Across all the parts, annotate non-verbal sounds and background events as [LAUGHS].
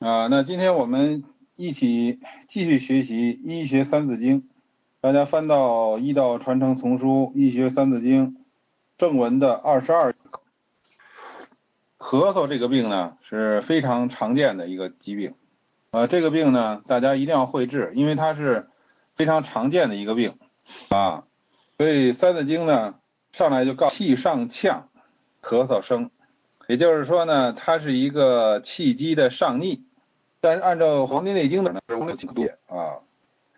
啊，那今天我们一起继续学习《医学三字经》，大家翻到《医道传承丛书·医学三字经》正文的二十二。咳嗽这个病呢是非常常见的一个疾病，呃，这个病呢大家一定要会治，因为它是非常常见的一个病啊，所以《三字经》呢上来就告气上呛，咳嗽声，也就是说呢，它是一个气机的上逆。但是按照《黄帝内经》的呢是无情变啊，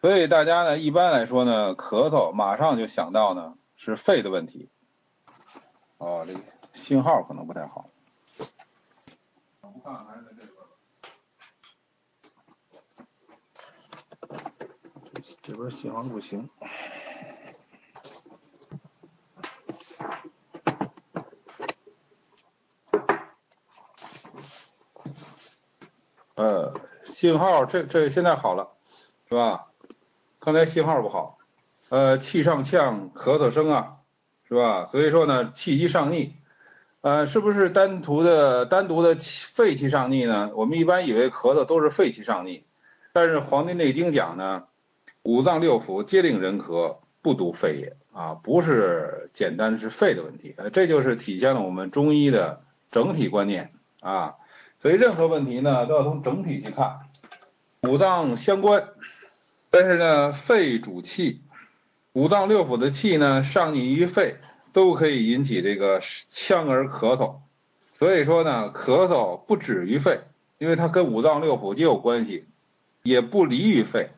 所以大家呢一般来说呢咳嗽马上就想到呢是肺的问题。哦，这个信号可能不太好。我看还是在这边吧。这边信号不行。呃，信号这这现在好了，是吧？刚才信号不好，呃，气上呛，咳嗽声啊，是吧？所以说呢，气机上逆，呃，是不是单独的单独的气肺气上逆呢？我们一般以为咳嗽都是肺气上逆，但是《黄帝内经》讲呢，五脏六腑皆令人咳，不独肺也啊，不是简单是肺的问题，呃，这就是体现了我们中医的整体观念啊。所以任何问题呢，都要从整体去看，五脏相关，但是呢，肺主气，五脏六腑的气呢上逆于肺，都可以引起这个呛而咳嗽。所以说呢，咳嗽不止于肺，因为它跟五脏六腑皆有关系，也不离于肺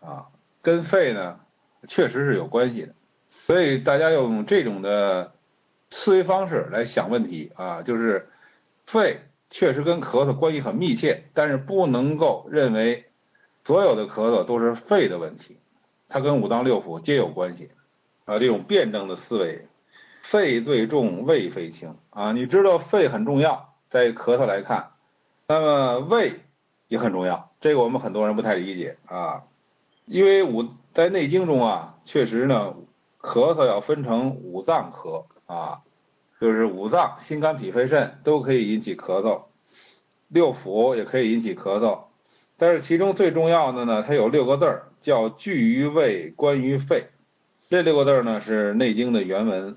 啊，跟肺呢确实是有关系的。所以大家要用这种的思维方式来想问题啊，就是肺。确实跟咳嗽关系很密切，但是不能够认为所有的咳嗽都是肺的问题，它跟五脏六腑皆有关系啊。这种辩证的思维，肺最重，胃肺轻啊。你知道肺很重要，在咳嗽来看，那么胃也很重要，这个我们很多人不太理解啊。因为五在内经中啊，确实呢，咳嗽要分成五脏咳啊。就是五脏，心肝脾肺肾都可以引起咳嗽，六腑也可以引起咳嗽，但是其中最重要的呢，它有六个字儿，叫聚于胃，关于肺。这六个字呢是《内经》的原文。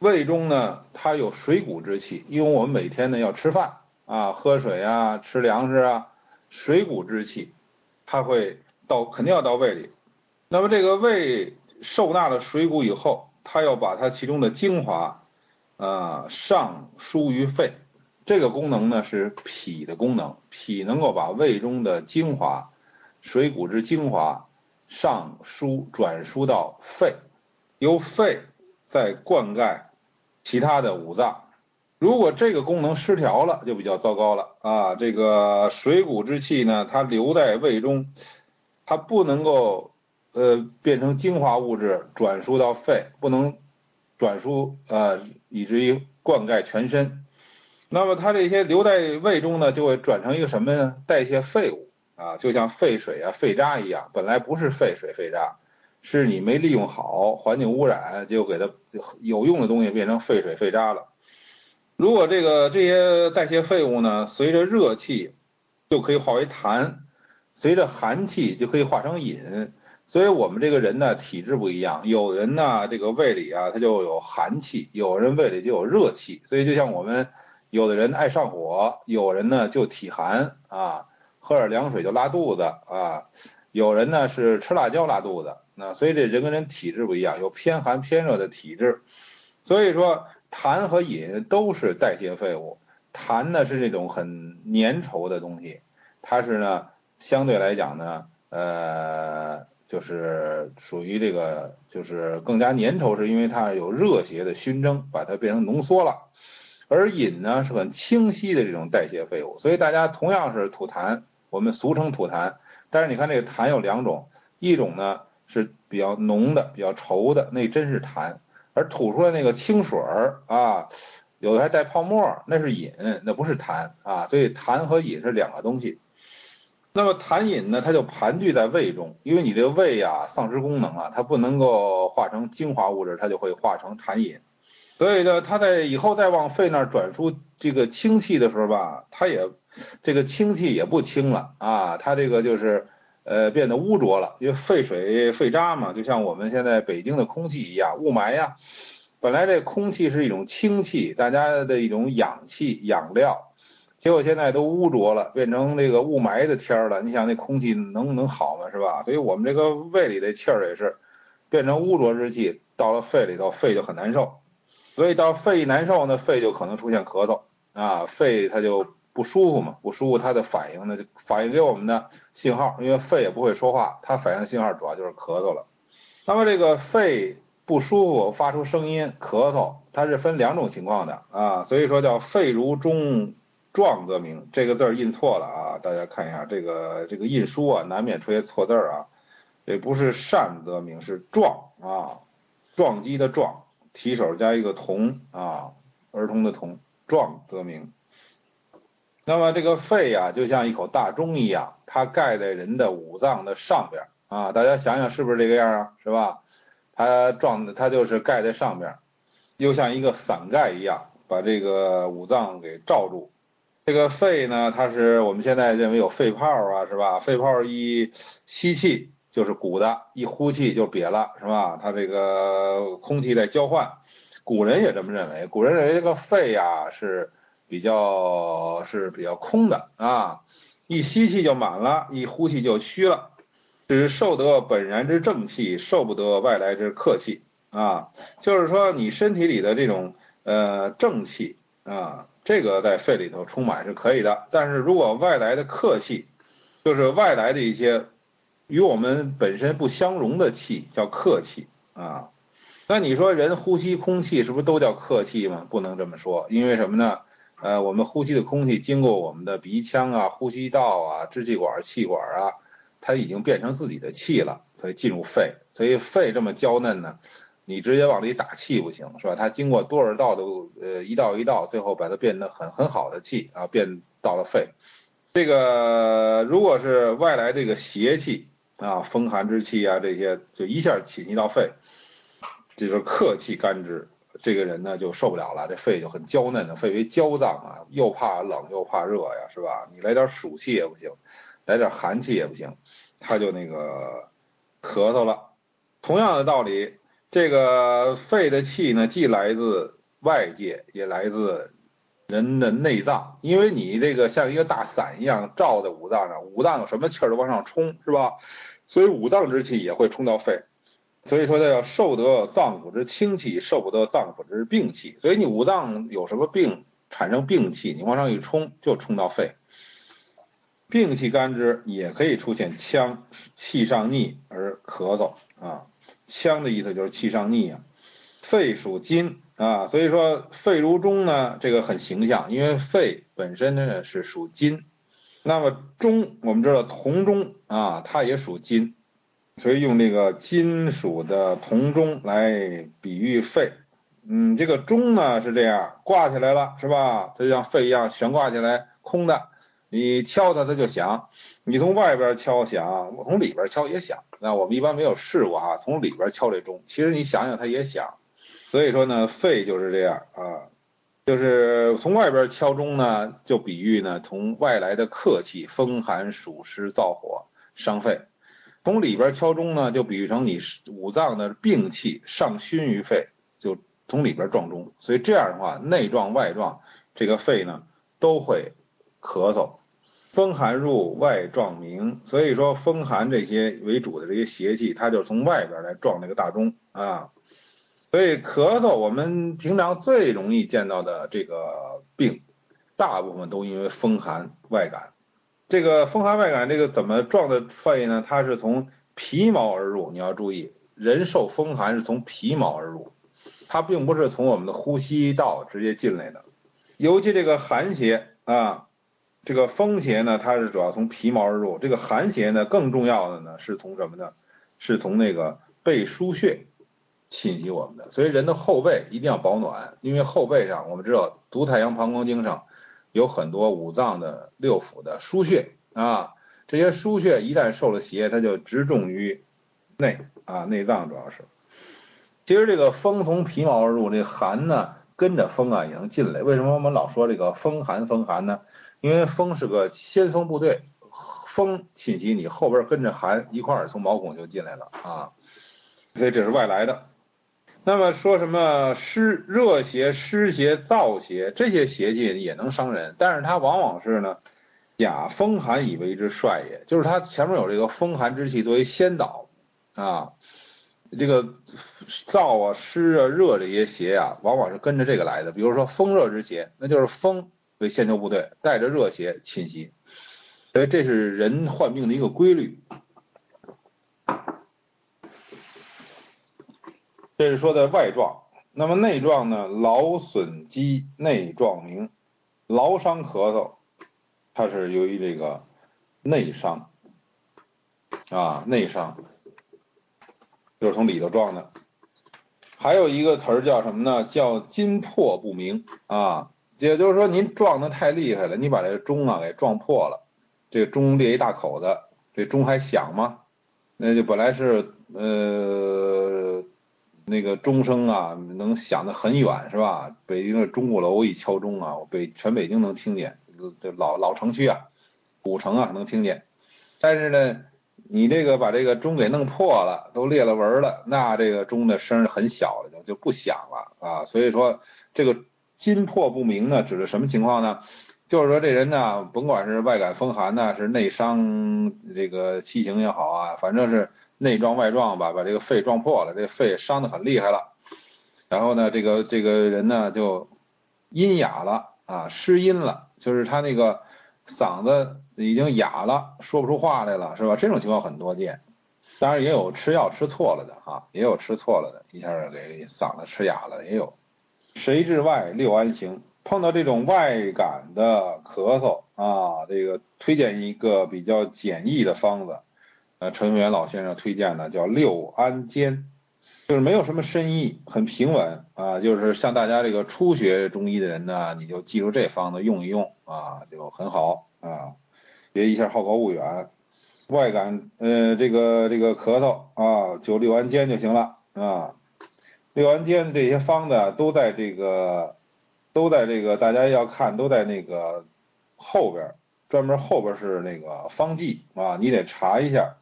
胃中呢，它有水谷之气，因为我们每天呢要吃饭啊、喝水啊、吃粮食啊，水谷之气，它会到肯定要到胃里。那么这个胃受纳了水谷以后，它要把它其中的精华。啊，上输于肺，这个功能呢是脾的功能，脾能够把胃中的精华、水谷之精华上输转输到肺，由肺再灌溉其他的五脏。如果这个功能失调了，就比较糟糕了啊！这个水谷之气呢，它留在胃中，它不能够呃变成精华物质转输到肺，不能。转输啊，以至于灌溉全身。那么它这些留在胃中呢，就会转成一个什么呢？代谢废物啊，就像废水啊、废渣一样，本来不是废水、废渣，是你没利用好，环境污染，就给它有用的东西变成废水、废渣了。如果这个这些代谢废物呢，随着热气就可以化为痰，随着寒气就可以化成饮。所以我们这个人呢，体质不一样，有人呢，这个胃里啊，他就有寒气，有人胃里就有热气。所以就像我们有的人爱上火，有人呢就体寒啊，喝点凉水就拉肚子啊，有人呢是吃辣椒拉肚子。那所以这人跟人体质不一样，有偏寒偏热的体质。所以说痰和饮都是代谢废物，痰呢是这种很粘稠的东西，它是呢相对来讲呢，呃。就是属于这个，就是更加粘稠，是因为它有热邪的熏蒸，把它变成浓缩了。而饮呢是很清晰的这种代谢废物，所以大家同样是吐痰，我们俗称吐痰。但是你看这个痰有两种，一种呢是比较浓的、比较稠的，那真是痰；而吐出来那个清水儿啊，有的还带泡沫，那是饮，那不是痰啊。所以痰和饮是两个东西。那么痰饮呢，它就盘踞在胃中，因为你这个胃呀丧失功能了，它不能够化成精华物质，它就会化成痰饮。所以呢，它在以后再往肺那儿转输这个清气的时候吧，它也这个氢气也不清了啊，它这个就是呃变得污浊了，因为废水废渣嘛，就像我们现在北京的空气一样，雾霾呀。本来这空气是一种氢气，大家的一种氧气养料，结果现在都污浊了，变成这个雾霾的天儿了。你想那空气能能好吗？是吧？所以我们这个胃里的气儿也是变成污浊之气，到了肺里头，肺就很难受。所以到肺一难受呢，肺就可能出现咳嗽啊，肺它就不舒服嘛，不舒服它的反应呢就反映给我们的信号，因为肺也不会说话，它反应信号主要就是咳嗽了。那么这个肺。不舒服，发出声音，咳嗽，它是分两种情况的啊，所以说叫肺如钟状则名，这个字儿印错了啊，大家看一下这个这个印书啊，难免出现错字儿啊，这不是善则名，是壮啊，撞击的撞，提手加一个童啊，儿童的童，壮则名。那么这个肺啊，就像一口大钟一样，它盖在人的五脏的上边啊，大家想想是不是这个样啊，是吧？它撞的，它就是盖在上边，又像一个伞盖一样，把这个五脏给罩住。这个肺呢，它是我们现在认为有肺泡啊，是吧？肺泡一吸气就是鼓的，一呼气就瘪了，是吧？它这个空气在交换，古人也这么认为。古人认为这个肺呀是比较是比较空的啊，一吸气就满了，一呼气就虚了。只受得本然之正气，受不得外来之客气啊。就是说，你身体里的这种呃正气啊，这个在肺里头充满是可以的。但是如果外来的客气，就是外来的一些与我们本身不相容的气，叫客气啊。那你说人呼吸空气是不是都叫客气吗？不能这么说，因为什么呢？呃，我们呼吸的空气经过我们的鼻腔啊、呼吸道啊、支气管、气管啊。它已经变成自己的气了，所以进入肺，所以肺这么娇嫩呢，你直接往里打气不行，是吧？它经过多少道的呃一道一道，最后把它变得很很好的气啊，变到了肺。这个如果是外来这个邪气啊，风寒之气啊这些，就一下侵袭到肺，这就是客气干支，这个人呢就受不了了，这肺就很娇嫩的，肺为娇脏啊，又怕冷又怕热呀，是吧？你来点暑气也不行。来点寒气也不行，他就那个咳嗽了。同样的道理，这个肺的气呢，既来自外界，也来自人的内脏。因为你这个像一个大伞一样罩在五脏上，五脏有什么气儿都往上冲，是吧？所以五脏之气也会冲到肺。所以说，他要受得脏腑之清气，受不得脏腑之病气。所以你五脏有什么病，产生病气，你往上一冲，就冲到肺。病气干支也可以出现呛，气上逆而咳嗽啊。呛的意思就是气上逆啊。肺属金啊，所以说肺如钟呢，这个很形象，因为肺本身呢是属金。那么钟，我们知道铜钟啊，它也属金，所以用这个金属的铜钟来比喻肺。嗯，这个钟呢是这样挂起来了，是吧？它就像肺一样悬挂起来，空的。你敲它，它就响；你从外边敲响，我从里边敲也响。那我们一般没有试过啊，从里边敲这钟，其实你想想它也响。所以说呢，肺就是这样啊，就是从外边敲钟呢，就比喻呢从外来的客气，风寒暑湿燥火伤肺；从里边敲钟呢，就比喻成你五脏的病气上熏于肺，就从里边撞钟。所以这样的话，内撞外撞，这个肺呢都会咳嗽。风寒入外撞鸣，所以说风寒这些为主的这些邪气，它就从外边来撞这个大钟啊。所以咳嗽，我们平常最容易见到的这个病，大部分都因为风寒外感。这个风寒外感，这个怎么撞的肺呢？它是从皮毛而入，你要注意，人受风寒是从皮毛而入，它并不是从我们的呼吸道直接进来的。尤其这个寒邪啊。这个风邪呢，它是主要从皮毛而入；这个寒邪呢，更重要的呢，是从什么呢？是从那个背腧穴侵袭我们的。所以人的后背一定要保暖，因为后背上我们知道足太阳膀胱经上有很多五脏的六腑的腧穴啊，这些腧穴一旦受了邪，它就直中于内啊，内脏主要是。其实这个风从皮毛而入，这寒呢跟着风啊也能进来。为什么我们老说这个风寒风寒呢？因为风是个先锋部队，风侵袭你，后边跟着寒一块儿从毛孔就进来了啊，所以这是外来的。那么说什么湿热邪、湿邪、燥邪这些邪气也能伤人，但是它往往是呢，假风寒以为之帅也，就是它前面有这个风寒之气作为先导啊，这个燥啊、湿啊、热这些邪啊，往往是跟着这个来的。比如说风热之邪，那就是风为先头部队，带着热邪侵袭，所以这是人患病的一个规律。这是说的外状，那么内状呢？劳损肌内状名，劳伤咳嗽，它是由于这个内伤啊，内伤就是从里头撞的。还有一个词儿叫什么呢？叫筋破不明啊，也就是说您撞的太厉害了，你把这个钟啊给撞破了，这钟裂一大口子，这钟还响吗？那就本来是呃。那个钟声啊，能响得很远，是吧？北京的钟鼓楼一敲钟啊，北全北京能听见，这老老城区啊，古城啊能听见。但是呢，你这个把这个钟给弄破了，都裂了纹了，那这个钟的声很小了，就就不响了啊。所以说，这个筋破不明呢，指的什么情况呢？就是说这人呢，甭管是外感风寒呢，是内伤这个气行也好啊，反正是。内撞外撞吧，把这个肺撞破了，这肺伤得很厉害了。然后呢，这个这个人呢就阴哑了啊，失音了，就是他那个嗓子已经哑了，说不出话来了，是吧？这种情况很多见。当然也有吃药吃错了的哈，也有吃错了的，一下给嗓子吃哑了，也有。谁治外六安行？碰到这种外感的咳嗽啊，这个推荐一个比较简易的方子。呃，陈元老先生推荐的叫六安煎，就是没有什么深意，很平稳啊。就是像大家这个初学中医的人呢，你就记住这方子用一用啊，就很好啊，别一下好高骛远。外感呃这个这个咳嗽啊，就六安煎就行了啊。六安煎这些方子都在这个都在这个大家要看都在那个后边，专门后边是那个方剂啊，你得查一下。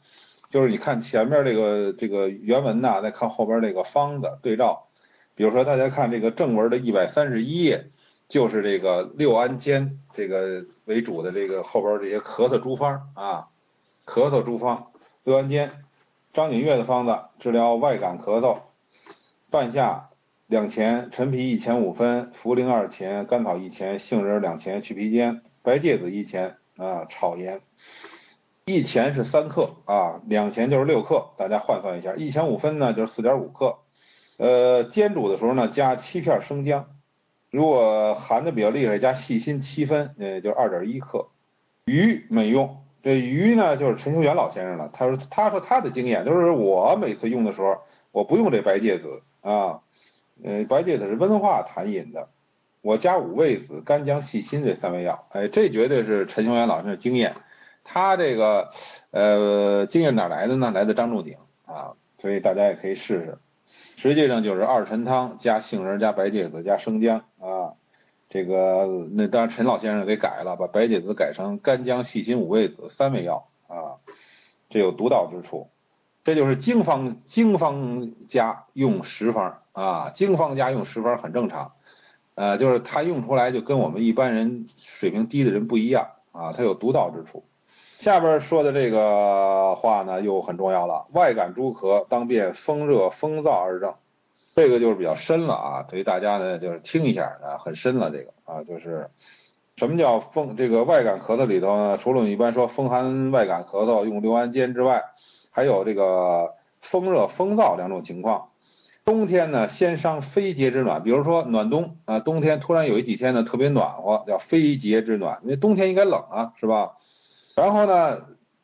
就是你看前面这个这个原文呐，再看后边这个方子对照，比如说大家看这个正文的一百三十一页，就是这个六安煎这个为主的这个后边这些咳嗽诸方啊，咳嗽诸方，六安煎，张景岳的方子治疗外感咳嗽，半夏两钱，陈皮一钱五分，茯苓二钱，甘草一钱，杏仁两钱，去皮煎，白芥子一钱啊，炒盐。一钱是三克啊，两钱就是六克，大家换算一下，一钱五分呢就是四点五克。呃，煎煮的时候呢，加七片生姜，如果寒的比较厉害，加细辛七分，呃，就二点一克。鱼没用，这鱼呢就是陈修元老先生了，他说他说他的经验就是我每次用的时候，我不用这白芥子啊，呃，白芥子是温化痰饮的，我加五味子、干姜、细辛这三味药，哎，这绝对是陈修元老先生经验。他这个呃经验哪来的呢？来自张仲景啊，所以大家也可以试试。实际上就是二陈汤加杏仁加白芥子加生姜啊。这个那当然陈老先生给改了，把白芥子改成干姜细辛五味子三味药啊，这有独到之处。这就是经方经方家用十方啊，经方家用十方很正常，呃，就是他用出来就跟我们一般人水平低的人不一样啊，他有独到之处。下边说的这个话呢，又很重要了。外感诸咳，当辨风热、风燥二症。这个就是比较深了啊，所以大家呢就是听一下啊，很深了这个啊，就是什么叫风这个外感咳嗽里头呢？除了我们一般说风寒外感咳嗽用六安煎之外，还有这个风热、风燥两种情况。冬天呢，先伤非节之暖，比如说暖冬啊，冬天突然有一几天呢特别暖和，叫非节之暖，因为冬天应该冷啊，是吧？然后呢，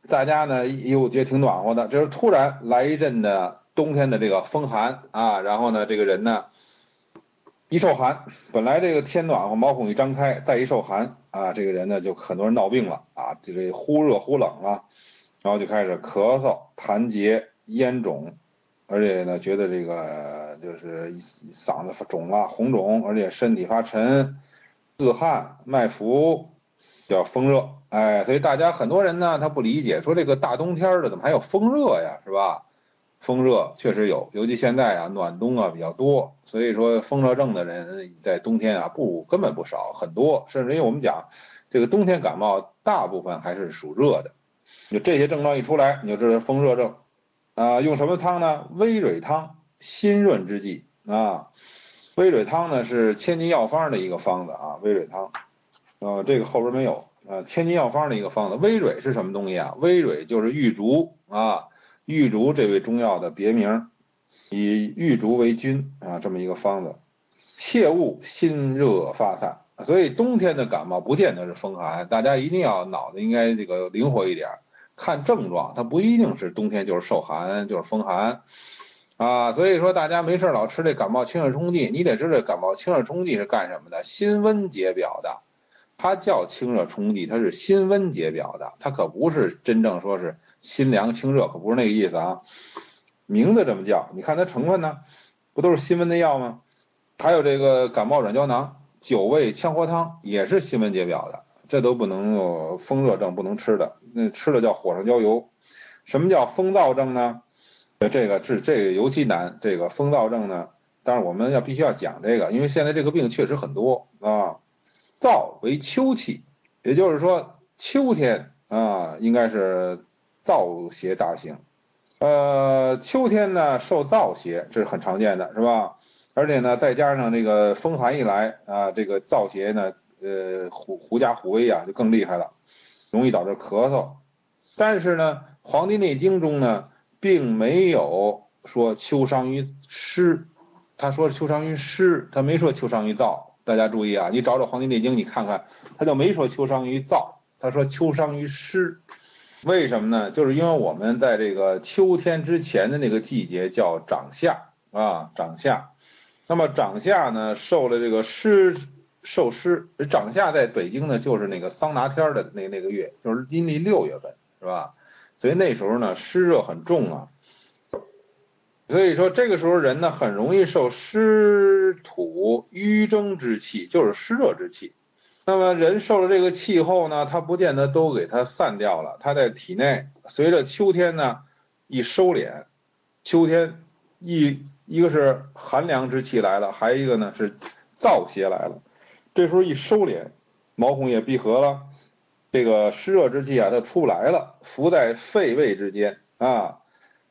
大家呢又觉得挺暖和的，就是突然来一阵的冬天的这个风寒啊，然后呢，这个人呢一受寒，本来这个天暖和，毛孔一张开，再一受寒啊，这个人呢就很多人闹病了啊，就这忽热忽冷啊，然后就开始咳嗽、痰结、咽肿，而且呢觉得这个就是嗓子肿了、红肿，而且身体发沉、自汗、脉浮。叫风热。哎，所以大家很多人呢，他不理解，说这个大冬天的怎么还有风热呀，是吧？风热确实有，尤其现在啊，暖冬啊比较多，所以说风热症的人在冬天啊不根本不少，很多，甚至因为我们讲这个冬天感冒大部分还是属热的，就这些症状一出来，你就知道风热症啊。用什么汤呢？微蕊汤，辛润之剂啊。微蕊汤呢是千金药方的一个方子啊，微蕊汤，呃，这个后边没有啊，千金药方的一个方子。微蕊是什么东西啊？微蕊就是玉竹啊。玉竹这味中药的别名，以玉竹为君啊，这么一个方子，切勿心热发散。所以冬天的感冒不见得是风寒，大家一定要脑子应该这个灵活一点，看症状，它不一定是冬天就是受寒就是风寒啊。所以说大家没事老吃这感冒清热冲剂，你得知道感冒清热冲剂是干什么的，辛温解表的。它叫清热冲剂，它是辛温解表的，它可不是真正说是。辛凉清热可不是那个意思啊，名字这么叫，你看它成分呢，不都是辛温的药吗？还有这个感冒软胶囊、九味羌活汤也是辛温解表的，这都不能有风热症不能吃的，那吃了叫火上浇油。什么叫风燥症呢？这个治这个尤其难，这个风燥症呢，当然我们要必须要讲这个，因为现在这个病确实很多啊。燥为秋气，也就是说秋天啊，应该是。燥邪大行，呃，秋天呢受燥邪，这是很常见的，是吧？而且呢，再加上这个风寒一来啊，这个燥邪呢，呃，狐狐假虎威啊，就更厉害了，容易导致咳嗽。但是呢，《黄帝内经》中呢，并没有说秋伤于湿，他说秋伤于湿，他没说秋伤于燥。大家注意啊，你找找《黄帝内经》，你看看，他就没说秋伤于燥，他说秋伤于湿。为什么呢？就是因为我们在这个秋天之前的那个季节叫长夏啊，长夏。那么长夏呢，受了这个湿，受湿。长夏在北京呢，就是那个桑拿天的那那个月，就是阴历六月份，是吧？所以那时候呢，湿热很重啊。所以说这个时候人呢，很容易受湿土瘀蒸之气，就是湿热之气。那么人受了这个气候呢，它不见得都给它散掉了，它在体内随着秋天呢一收敛，秋天一一个是寒凉之气来了，还有一个呢是燥邪来了，这时候一收敛，毛孔也闭合了，这个湿热之气啊它出不来了，伏在肺胃之间啊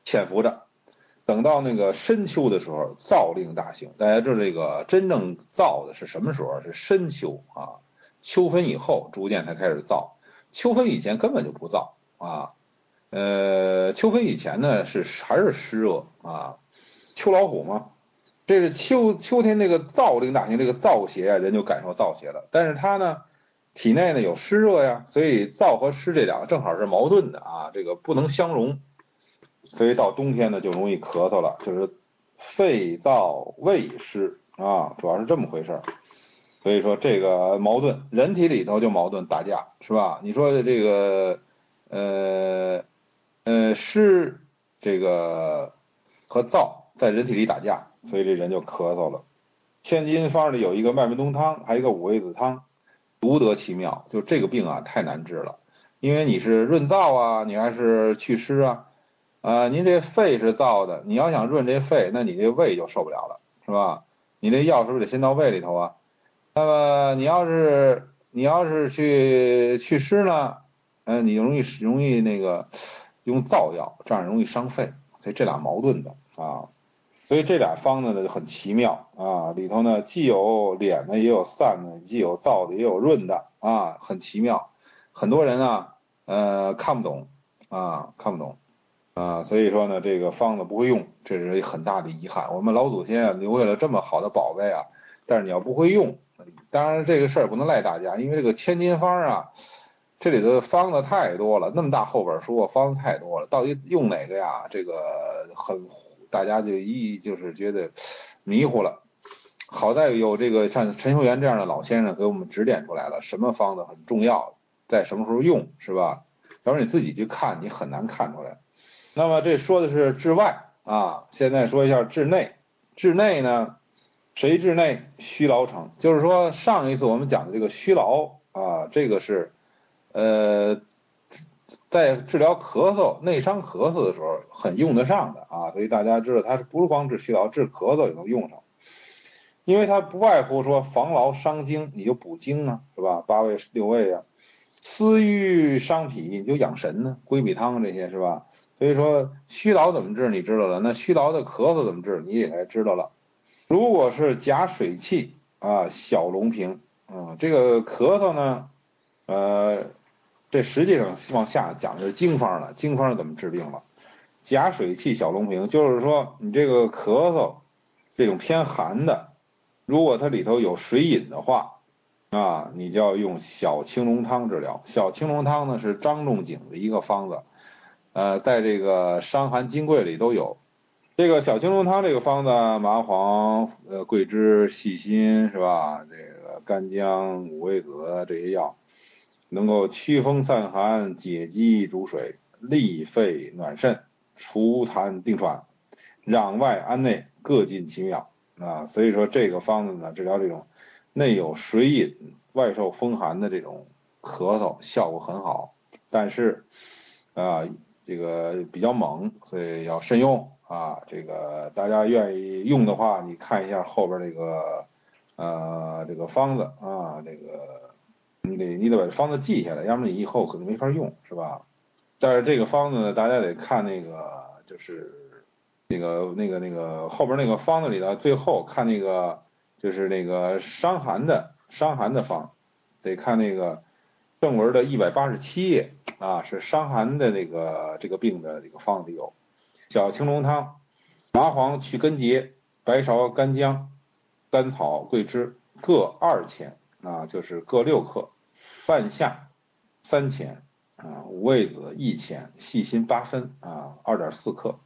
潜伏着，等到那个深秋的时候，燥令大行。大家知道这个真正燥的是什么时候？是深秋啊。秋分以后，逐渐才开始燥。秋分以前根本就不燥啊。呃，秋分以前呢是还是湿热啊。秋老虎嘛，这是秋秋天这个燥这个大行，这个燥邪啊，人就感受燥邪了。但是他呢，体内呢有湿热呀，所以燥和湿这两个正好是矛盾的啊，这个不能相容。所以到冬天呢就容易咳嗽了，就是肺燥胃湿啊，主要是这么回事儿。所以说这个矛盾，人体里头就矛盾打架，是吧？你说的这个，呃，呃湿这个和燥在人体里打架，所以这人就咳嗽了。千金方里有一个麦门冬汤，还有一个五味子汤，独得其妙。就这个病啊，太难治了，因为你是润燥啊，你还是祛湿啊，啊，您这肺是燥的，你要想润这肺，那你这胃就受不了了，是吧？你这药是不是得先到胃里头啊？那么你要是你要是去祛湿呢，嗯，你容易容易那个用燥药，这样容易伤肺，所以这俩矛盾的啊，所以这俩方子呢就很奇妙啊，里头呢既有敛的也有散的，既有燥的也有润的啊，很奇妙，很多人啊呃看不懂啊看不懂啊，所以说呢这个方子不会用，这是很大的遗憾，我们老祖先啊留下了这么好的宝贝啊，但是你要不会用。当然，这个事儿不能赖大家，因为这个千金方啊，这里头方子太多了，那么大厚本书，方子太多了，到底用哪个呀？这个很，大家就一就是觉得迷糊了。好在有这个像陈秀元这样的老先生给我们指点出来了，什么方子很重要，在什么时候用，是吧？要是你自己去看，你很难看出来。那么这说的是治外啊，现在说一下治内。治内呢？谁治内虚劳成？就是说，上一次我们讲的这个虚劳啊，这个是呃，在治疗咳嗽、内伤咳嗽的时候很用得上的啊，所以大家知道它是不是光治虚劳，治咳嗽也能用上，因为它不外乎说防劳伤精，你就补精啊，是吧？八味六味啊，思欲伤脾，你就养神呢，归脾汤这些是吧？所以说虚劳怎么治你知道了，那虚劳的咳嗽怎么治你也该知道了。如果是假水气啊，小龙瓶啊，这个咳嗽呢，呃，这实际上往下讲的是经方了，经方怎么治病了？假水气小龙瓶，就是说你这个咳嗽这种偏寒的，如果它里头有水饮的话啊，你就要用小青龙汤治疗。小青龙汤呢是张仲景的一个方子。呃，在这个《伤寒金匮》里都有这个小青龙汤这个方子，麻黄、呃桂枝、细辛是吧？这个干姜、五味子这些药，能够驱风散寒、解肌逐水、利肺暖肾、除痰定喘、攘外安内，各尽其妙啊。所以说这个方子呢，治疗这种内有水饮、外受风寒的这种咳嗽，效果很好。但是啊。这个比较猛，所以要慎用啊。这个大家愿意用的话，你看一下后边这个呃这个方子啊，这个你得你得把这方子记下来，要不然你以后可能没法用，是吧？但是这个方子呢，大家得看那个就是那个那个那个后边那个方子里的最后看那个就是那个伤寒的伤寒的方，得看那个正文的一百八十七页。啊，是伤寒的那个这个病的这个方子有小青龙汤，麻黄去根结，白芍、干姜、甘草、桂枝各二钱啊，就是各六克，半夏三钱啊，五味子一钱，细辛八分啊，二点四克。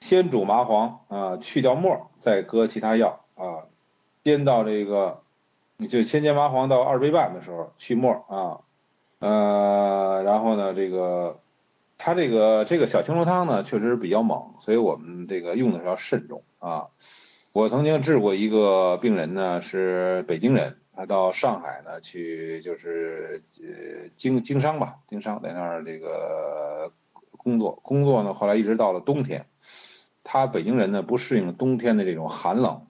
先煮麻黄啊，去掉沫，再搁其他药啊，煎到这个，你就先煎麻黄到二杯半的时候去沫啊。呃，然后呢，这个它这个这个小青龙汤呢，确实比较猛，所以我们这个用的时候要慎重啊。我曾经治过一个病人呢，是北京人，他到上海呢去就是呃经经商吧，经商在那儿这个工作，工作呢后来一直到了冬天，他北京人呢不适应冬天的这种寒冷。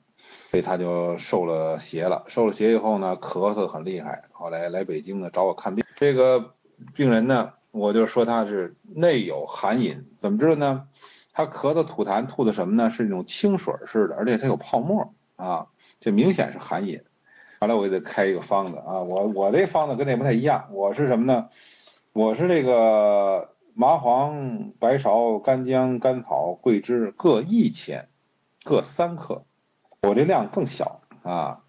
所以他就受了邪了，受了邪以后呢，咳嗽很厉害。后来来北京呢找我看病，这个病人呢，我就说他是内有寒饮，怎么知道呢？他咳嗽吐痰吐的什么呢？是那种清水似的，而且他有泡沫啊，这明显是寒饮。后来我也得开一个方子啊，我我这方子跟这不太一样，我是什么呢？我是这个麻黄、白芍、干姜、甘草、桂枝各一钱，各三克。我这量更小啊，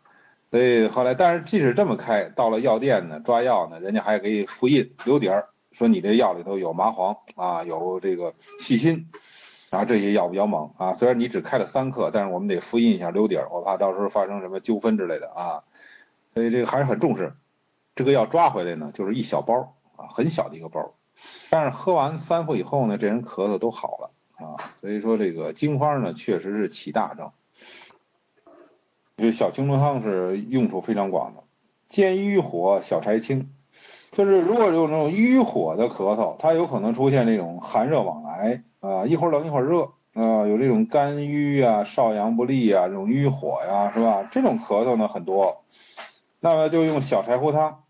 所以后来，但是即使这么开，到了药店呢，抓药呢，人家还给你复印留底儿，说你这药里头有麻黄啊，有这个细心，然后这些药比较猛啊。虽然你只开了三克，但是我们得复印一下留底儿，我怕到时候发生什么纠纷之类的啊。所以这个还是很重视。这个要抓回来呢，就是一小包啊，很小的一个包，但是喝完三副以后呢，这人咳嗽都好了啊。所以说这个金花呢，确实是起大症。这小青龙汤是用处非常广的，兼瘀火，小柴清。就是如果有那种瘀火的咳嗽，它有可能出现这种寒热往来啊，一会儿冷一会儿热啊，有这种肝郁啊、少阳不利啊、这种瘀火呀，是吧？这种咳嗽呢很多，那么就用小柴胡汤，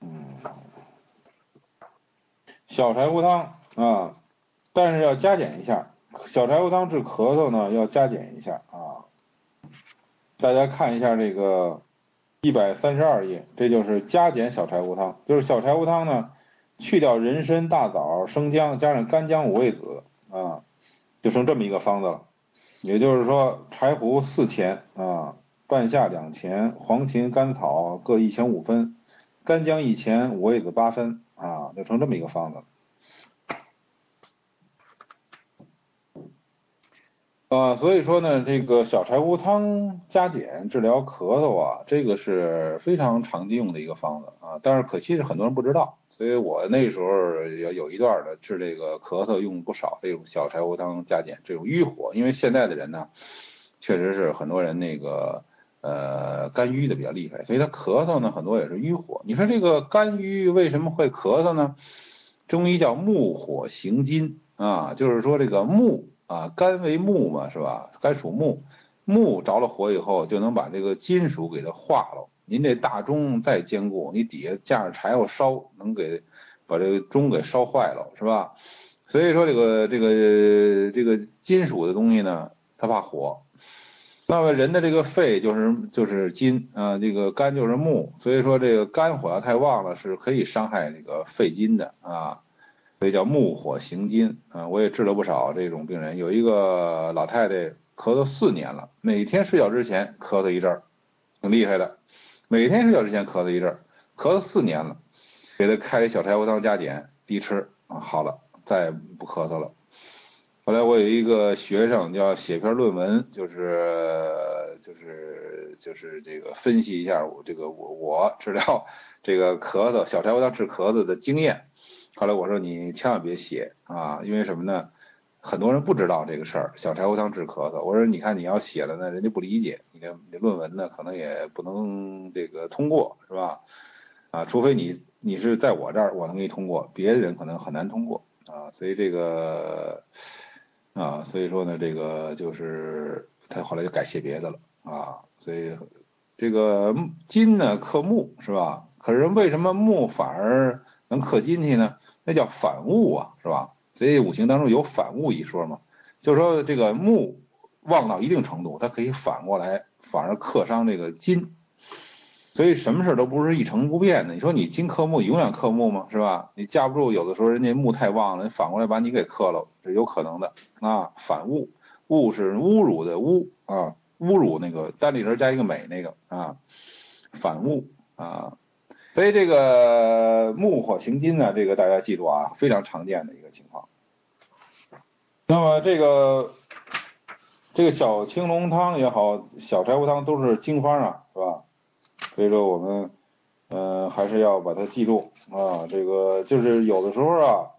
嗯，小柴胡汤啊，但是要加减一下，小柴胡汤治咳嗽呢要加减一下啊。大家看一下这个一百三十二页，这就是加减小柴胡汤。就是小柴胡汤呢，去掉人参、大枣、生姜，加上干姜、五味子啊，就剩这么一个方子了。也就是说，柴胡四钱啊，半夏两钱，黄芩、甘草各一钱五分，干姜一钱，五味子八分啊，就成这么一个方子。啊，所以说呢，这个小柴胡汤加减治疗咳嗽啊，这个是非常常见用的一个方子啊。但是可惜是很多人不知道，所以我那时候有有一段的治这个咳嗽用不少这种小柴胡汤加减这种瘀火，因为现在的人呢，确实是很多人那个呃肝郁的比较厉害，所以他咳嗽呢很多也是郁火。你说这个肝郁为什么会咳嗽呢？中医叫木火行金啊，就是说这个木啊，肝为木嘛，是吧？肝属木，木着了火以后就能把这个金属给它化了。您这大钟再坚固，你底下架上柴火烧，能给把这个钟给烧坏了，是吧？所以说这个这个这个金属的东西呢，它怕火。那么人的这个肺就是就是金啊，这个肝就是木，所以说这个肝火要太旺了，是可以伤害这个肺金的啊，所以叫木火行金啊。我也治了不少这种病人，有一个老太太咳嗽四年了，每天睡觉之前咳嗽一阵儿，挺厉害的，每天睡觉之前咳嗽一阵儿，咳嗽四年了，给她开小柴胡汤加减滴吃啊，好了，再也不咳嗽了。后来我有一个学生要写篇论文，就是就是就是这个分析一下我这个我我治疗这个咳嗽小柴胡汤治咳嗽的经验。后来我说你千万别写啊，因为什么呢？很多人不知道这个事儿，小柴胡汤治咳嗽。我说你看你要写了呢，人家不理解，你的论文呢可能也不能这个通过，是吧？啊，除非你你是在我这儿，我能给你通过，别人可能很难通过啊，所以这个。啊，所以说呢，这个就是他后来就改写别的了啊，所以这个金呢克木是吧？可是为什么木反而能克金去呢？那叫反物啊，是吧？所以五行当中有反物一说嘛，就是说这个木旺到一定程度，它可以反过来反而克伤这个金。所以什么事都不是一成不变的。你说你金克木，永远克木吗？是吧？你架不住有的时候人家木太旺了，反过来把你给克了，这有可能的啊。反物，物是侮辱的侮啊，侮辱那个单立人加一个美那个啊，反物啊。所以这个木火行金呢，这个大家记住啊，非常常见的一个情况。那么这个这个小青龙汤也好，小柴胡汤都是经方啊，是吧？所以说我们，嗯，还是要把它记住啊。这个就是有的时候啊，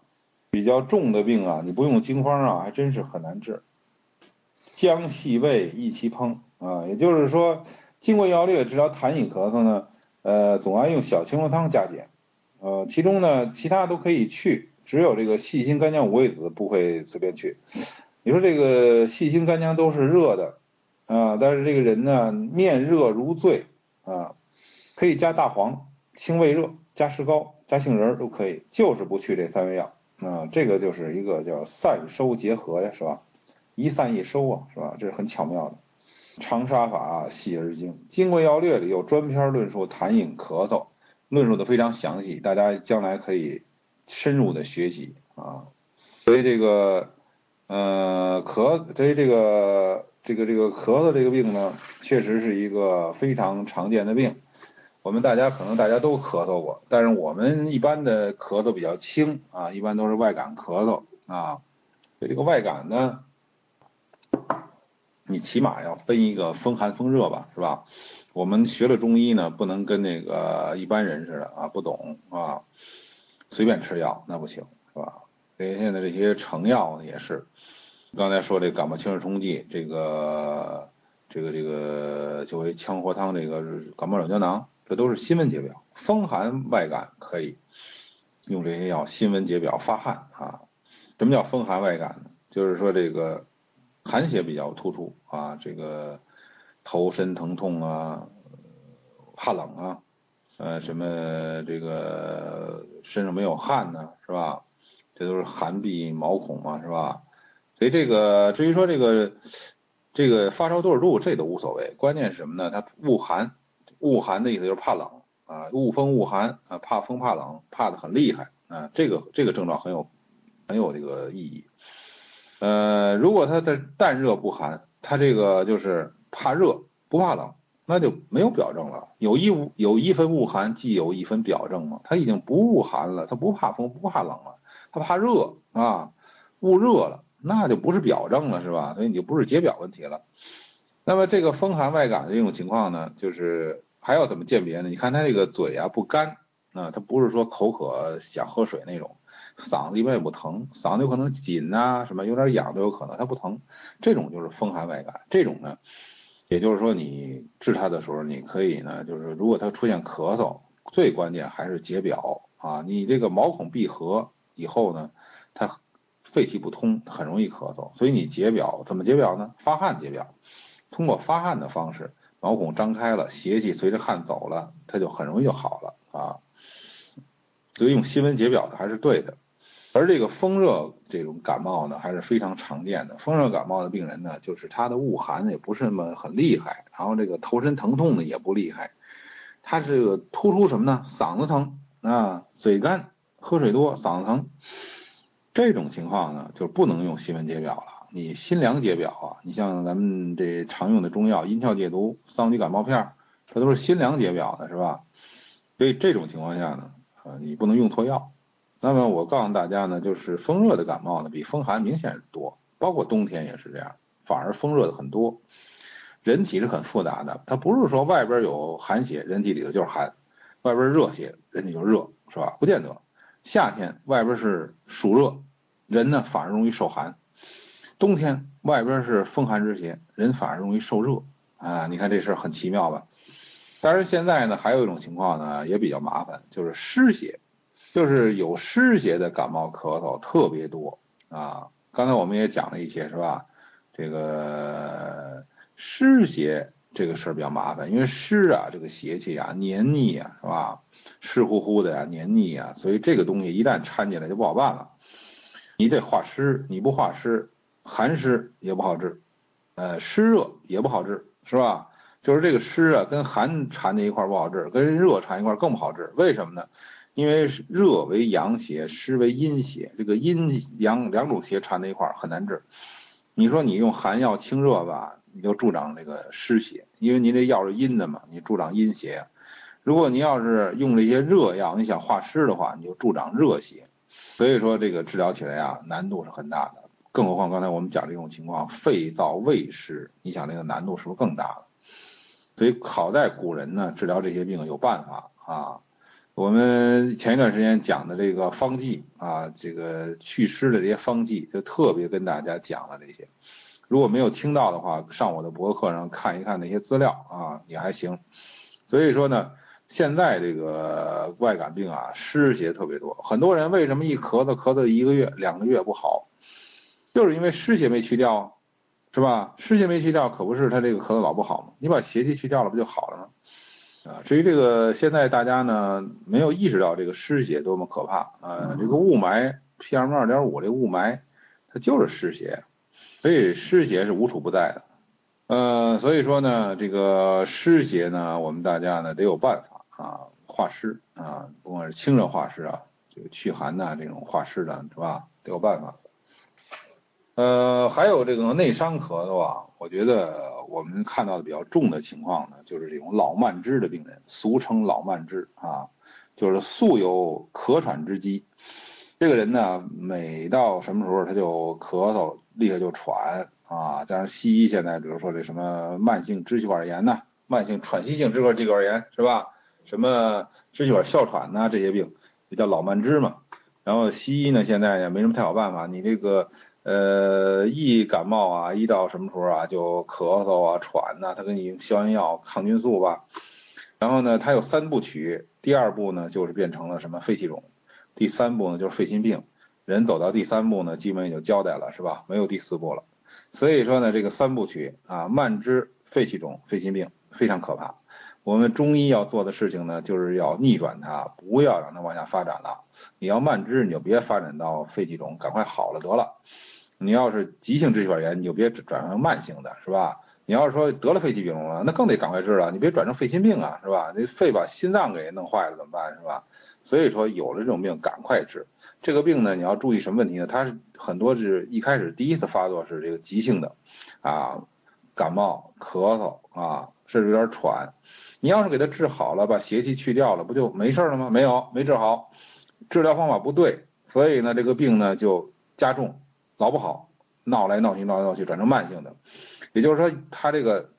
比较重的病啊，你不用经方啊，还真是很难治。姜细味益其烹啊，也就是说，经过药略治疗痰饮咳嗽呢，呃，总爱用小青龙汤加减。呃，其中呢，其他都可以去，只有这个细辛干姜五味子不会随便去。你说这个细辛干姜都是热的啊，但是这个人呢，面热如醉啊。可以加大黄、清胃热、加石膏、加杏仁都可以，就是不去这三味药啊。这个就是一个叫散收结合呀，是吧？一散一收啊，是吧？这是很巧妙的。长沙法细而精，《金匮要略》里有专篇论述痰饮咳嗽，论述的非常详细，大家将来可以深入的学习啊。所以这个呃咳，所以这个这个这个咳嗽这个病呢，确实是一个非常常见的病。我们大家可能大家都咳嗽过，但是我们一般的咳嗽比较轻啊，一般都是外感咳嗽啊。这个外感呢，你起码要分一个风寒风热吧，是吧？我们学了中医呢，不能跟那个一般人似的啊，不懂啊，随便吃药那不行，是吧？所以现在这些成药也是，刚才说这感冒清热冲剂，这个这个这个就为羌活汤，这个感冒软胶囊。这都是辛温解表，风寒外感可以用这些药，辛温解表发汗啊。什么叫风寒外感呢？就是说这个寒邪比较突出啊，这个头身疼痛啊，怕冷啊，呃，什么这个身上没有汗呢，是吧？这都是寒闭毛孔嘛，是吧？所以这个至于说这个这个发烧多少度，这都无所谓，关键是什么呢？它恶寒。恶寒的意思就是怕冷啊，恶风恶寒啊，怕风怕冷，怕的很厉害啊，这个这个症状很有很有这个意义。呃，如果他的淡热不寒，他这个就是怕热不怕冷，那就没有表症了。有一无有一分恶寒，既有一分表症嘛。他已经不恶寒了，他不怕风不怕冷了，他怕热啊，恶热了，那就不是表症了，是吧？所以你就不是解表问题了。那么这个风寒外感的这种情况呢，就是。还要怎么鉴别呢？你看他这个嘴啊不干啊，他不是说口渴想喝水那种，嗓子一般也不疼，嗓子有可能紧呐，什么有点痒都有可能，他不疼，这种就是风寒外感。这种呢，也就是说，你治它的时候，你可以呢，就是如果它出现咳嗽，最关键还是解表啊。你这个毛孔闭合以后呢，它肺气不通，很容易咳嗽。所以你解表怎么解表呢？发汗解表，通过发汗的方式，毛孔张开了，邪气随着汗走了，它就很容易就好了啊。所以用辛温解表的还是对的。而这个风热这种感冒呢，还是非常常见的。风热感冒的病人呢，就是他的恶寒也不是那么很厉害，然后这个头身疼痛呢也不厉害，他是突出什么呢？嗓子疼啊，嘴干，喝水多，嗓子疼。这种情况呢，就不能用辛温解表了，你辛凉解表啊。你像咱们这常用的中药阴窍解毒、桑菊感冒片，它都是辛凉解表的，是吧？所以这种情况下呢，啊，你不能用错药。那么我告诉大家呢，就是风热的感冒呢，比风寒明显多，包括冬天也是这样，反而风热的很多。人体是很复杂的，它不是说外边有寒邪，人体里头就是寒；外边热邪，人体就热，是吧？不见得。夏天外边是暑热，人呢反而容易受寒；冬天外边是风寒之邪，人反而容易受热。啊，你看这事很奇妙吧？但是现在呢，还有一种情况呢，也比较麻烦，就是湿邪。就是有湿邪的感冒咳嗽特别多啊，刚才我们也讲了一些是吧？这个湿邪这个事儿比较麻烦，因为湿啊这个邪气啊黏腻啊是吧？湿乎乎的呀黏腻啊，所以这个东西一旦掺进来就不好办了。你得化湿，你不化湿，寒湿也不好治，呃湿热也不好治是吧？就是这个湿啊跟寒缠在一块不好治，跟热缠一块更不好治，为什么呢？因为热为阳邪，湿为阴邪，这个阴阳两种邪缠在一块很难治。你说你用寒药清热吧，你就助长这个湿邪，因为您这药是阴的嘛，你助长阴邪。如果您要是用这些热药，你想化湿的话，你就助长热邪。所以说这个治疗起来啊，难度是很大的。更何况刚才我们讲这种情况，肺燥胃湿，你想那个难度是不是更大了？所以好在古人呢，治疗这些病有办法啊。我们前一段时间讲的这个方剂啊，这个祛湿的这些方剂，就特别跟大家讲了这些。如果没有听到的话，上我的博客上看一看那些资料啊，也还行。所以说呢，现在这个外感病啊，湿邪特别多，很多人为什么一咳嗽咳嗽一个月、两个月不好，就是因为湿邪没去掉啊，是吧？湿邪没去掉，可不是他这个咳嗽老不好吗？你把邪气去掉了，不就好了吗？啊，至于这个现在大家呢没有意识到这个湿邪多么可怕啊，这个雾霾 PM 二点五这雾霾它就是湿邪，所以湿邪是无处不在的。呃，所以说呢，这个湿邪呢，我们大家呢得有办法啊，化湿啊，不管是清热化湿啊，这个祛寒呐，这种化湿的是吧，得有办法。呃，还有这个内伤咳嗽啊，我觉得。我们看到的比较重的情况呢，就是这种老慢支的病人，俗称老慢支啊，就是素有咳喘之机。这个人呢，每到什么时候他就咳嗽，立刻就喘啊。加上西医现在比如说这什么慢性支气管炎呐，慢性喘息性支气管炎是吧？什么支气管哮喘呐，这些病就叫老慢支嘛。然后西医呢现在也没什么太好办法，你这个。呃，一感冒啊，一到什么时候啊，就咳嗽啊、喘呐，他给你消炎药、抗菌素吧。然后呢，他有三部曲，第二步呢就是变成了什么肺气肿，第三步呢就是肺心病。人走到第三步呢，基本也就交代了，是吧？没有第四步了。所以说呢，这个三部曲啊，慢支、肺气肿、肺心病非常可怕。我们中医要做的事情呢，就是要逆转它，不要让它往下发展了。你要慢支，你就别发展到肺气肿，赶快好了得了。你要是急性支气管炎，你就别转成慢性的，是吧？你要是说得了肺气病了，那更得赶快治了，你别转成肺心病啊，是吧？那肺把心脏给弄坏了怎么办，是吧？所以说有了这种病，赶快治。这个病呢，你要注意什么问题呢？它是很多是一开始第一次发作是这个急性的，啊，感冒、咳嗽啊，甚至有点喘。你要是给它治好了，把邪气去掉了，不就没事了吗？没有，没治好，治疗方法不对，所以呢，这个病呢就加重。老不好，闹来闹去，闹来闹去，转成慢性的，也就是说，他这个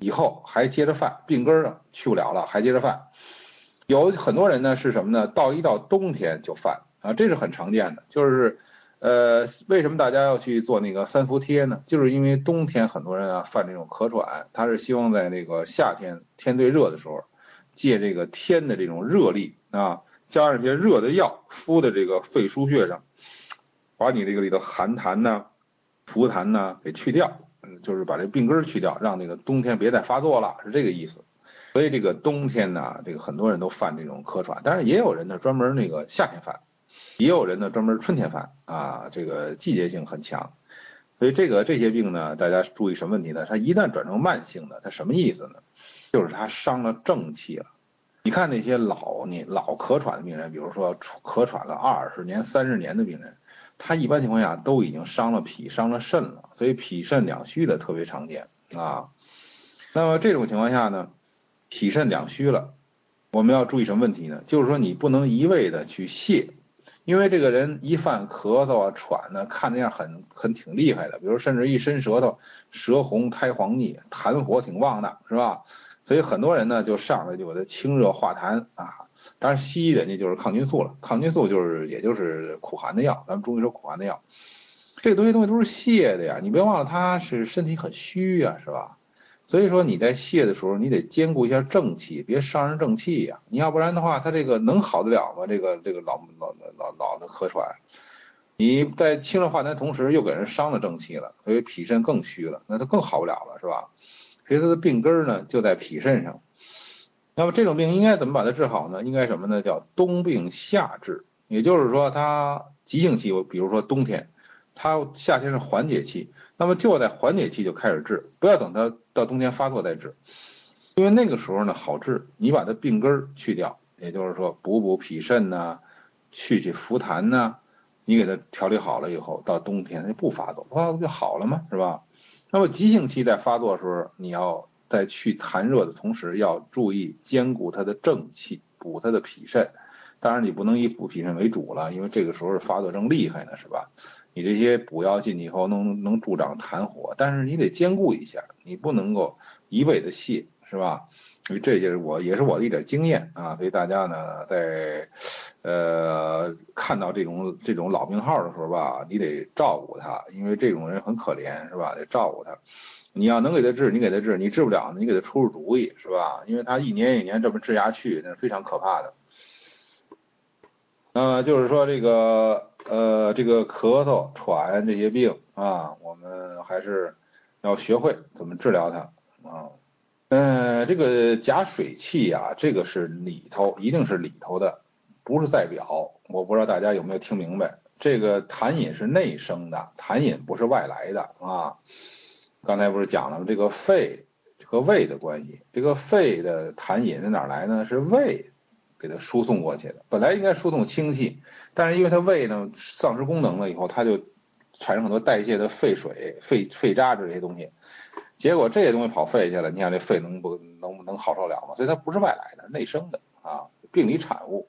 以后还接着犯，病根儿去不了了，还接着犯。有很多人呢是什么呢？到一到冬天就犯啊，这是很常见的，就是呃，为什么大家要去做那个三伏贴呢？就是因为冬天很多人啊犯这种咳喘，他是希望在那个夏天天最热的时候，借这个天的这种热力啊，加上一些热的药敷在这个肺腧穴上，把你这个里头寒痰呐、伏痰呐给去掉，嗯，就是把这病根去掉，让那个冬天别再发作了，是这个意思。所以这个冬天呢，这个很多人都犯这种咳喘，但是也有人呢专门那个夏天犯，也有人呢专门春天犯啊，这个季节性很强。所以这个这些病呢，大家注意什么问题呢？它一旦转成慢性的，它什么意思呢？就是它伤了正气了。你看那些老年老咳喘的病人，比如说咳喘了二十年、三十年的病人，他一般情况下都已经伤了脾、伤了肾了，所以脾肾两虚的特别常见啊。那么这种情况下呢？脾肾两虚了，我们要注意什么问题呢？就是说你不能一味的去泻，因为这个人一犯咳嗽啊、喘呢，看着样很很挺厉害的，比如甚至一伸舌头，舌红苔黄腻，痰火挺旺的，是吧？所以很多人呢就上来就给他清热化痰啊，当然西医人家就是抗菌素了，抗菌素就是也就是苦寒的药，咱们中医说苦寒的药，这个东西东西都是泻的呀，你别忘了他是身体很虚呀，是吧？所以说你在泻的时候，你得兼顾一下正气，别伤人正气呀。你要不然的话，他这个能好得了吗？这个这个老老老老的咳喘，你在清热化痰同时又给人伤了正气了，所以脾肾更虚了，那他更好不了了，是吧？所以他的病根呢就在脾肾上。那么这种病应该怎么把它治好呢？应该什么呢？叫冬病夏治，也就是说它急性期，比如说冬天，它夏天是缓解期。那么就在缓解期就开始治，不要等它到冬天发作再治，因为那个时候呢好治，你把它病根去掉，也就是说补补脾肾呐，去去伏痰呐，你给它调理好了以后，到冬天它就不发作，不发作就好了嘛，是吧？那么急性期在发作的时候，你要在去痰热的同时，要注意兼顾它的正气，补它的脾肾。当然你不能以补脾肾为主了，因为这个时候发作正厉害呢，是吧？你这些补药进去以后，能能助长痰火，但是你得兼顾一下，你不能够一味的泻，是吧？所以这就是我也是我的一点经验啊，所以大家呢在呃看到这种这种老病号的时候吧，你得照顾他，因为这种人很可怜，是吧？得照顾他。你要能给他治，你给他治；你治不了，你给他出出主意，是吧？因为他一年一年这么治下去，那是非常可怕的。那就是说这个。呃，这个咳嗽、喘这些病啊，我们还是要学会怎么治疗它啊。嗯，这个假水气呀，这个是里头，一定是里头的，不是在表。我不知道大家有没有听明白？这个痰饮是内生的，痰饮不是外来的啊。刚才不是讲了这个肺和胃的关系，这个肺的痰饮是哪来呢？是胃。给它输送过去的，本来应该输送清气，但是因为它胃呢丧失功能了以后，它就产生很多代谢的废水、废废渣这些东西，结果这些东西跑肺去了，你想这肺能不能能好受了吗？所以它不是外来的，内生的啊，病理产物。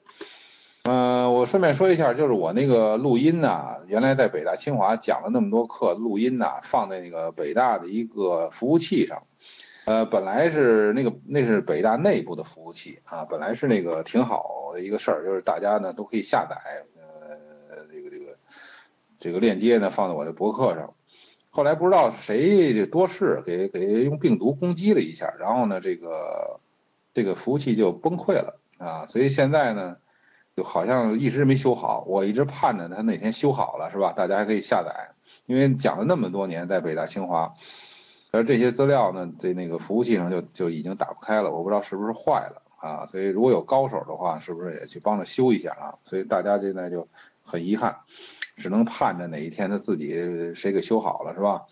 嗯，我顺便说一下，就是我那个录音呢，原来在北大清华讲了那么多课，录音呢放在那个北大的一个服务器上。呃，本来是那个那是北大内部的服务器啊，本来是那个挺好的一个事儿，就是大家呢都可以下载，呃，这个这个这个链接呢放在我的博客上。后来不知道谁多事给给用病毒攻击了一下，然后呢这个这个服务器就崩溃了啊，所以现在呢就好像一直没修好，我一直盼着它哪天修好了是吧？大家还可以下载，因为讲了那么多年在北大清华。而这些资料呢，在那个服务器上就就已经打不开了，我不知道是不是坏了啊。所以如果有高手的话，是不是也去帮着修一下啊？所以大家现在就很遗憾，只能盼着哪一天他自己谁给修好了，是吧？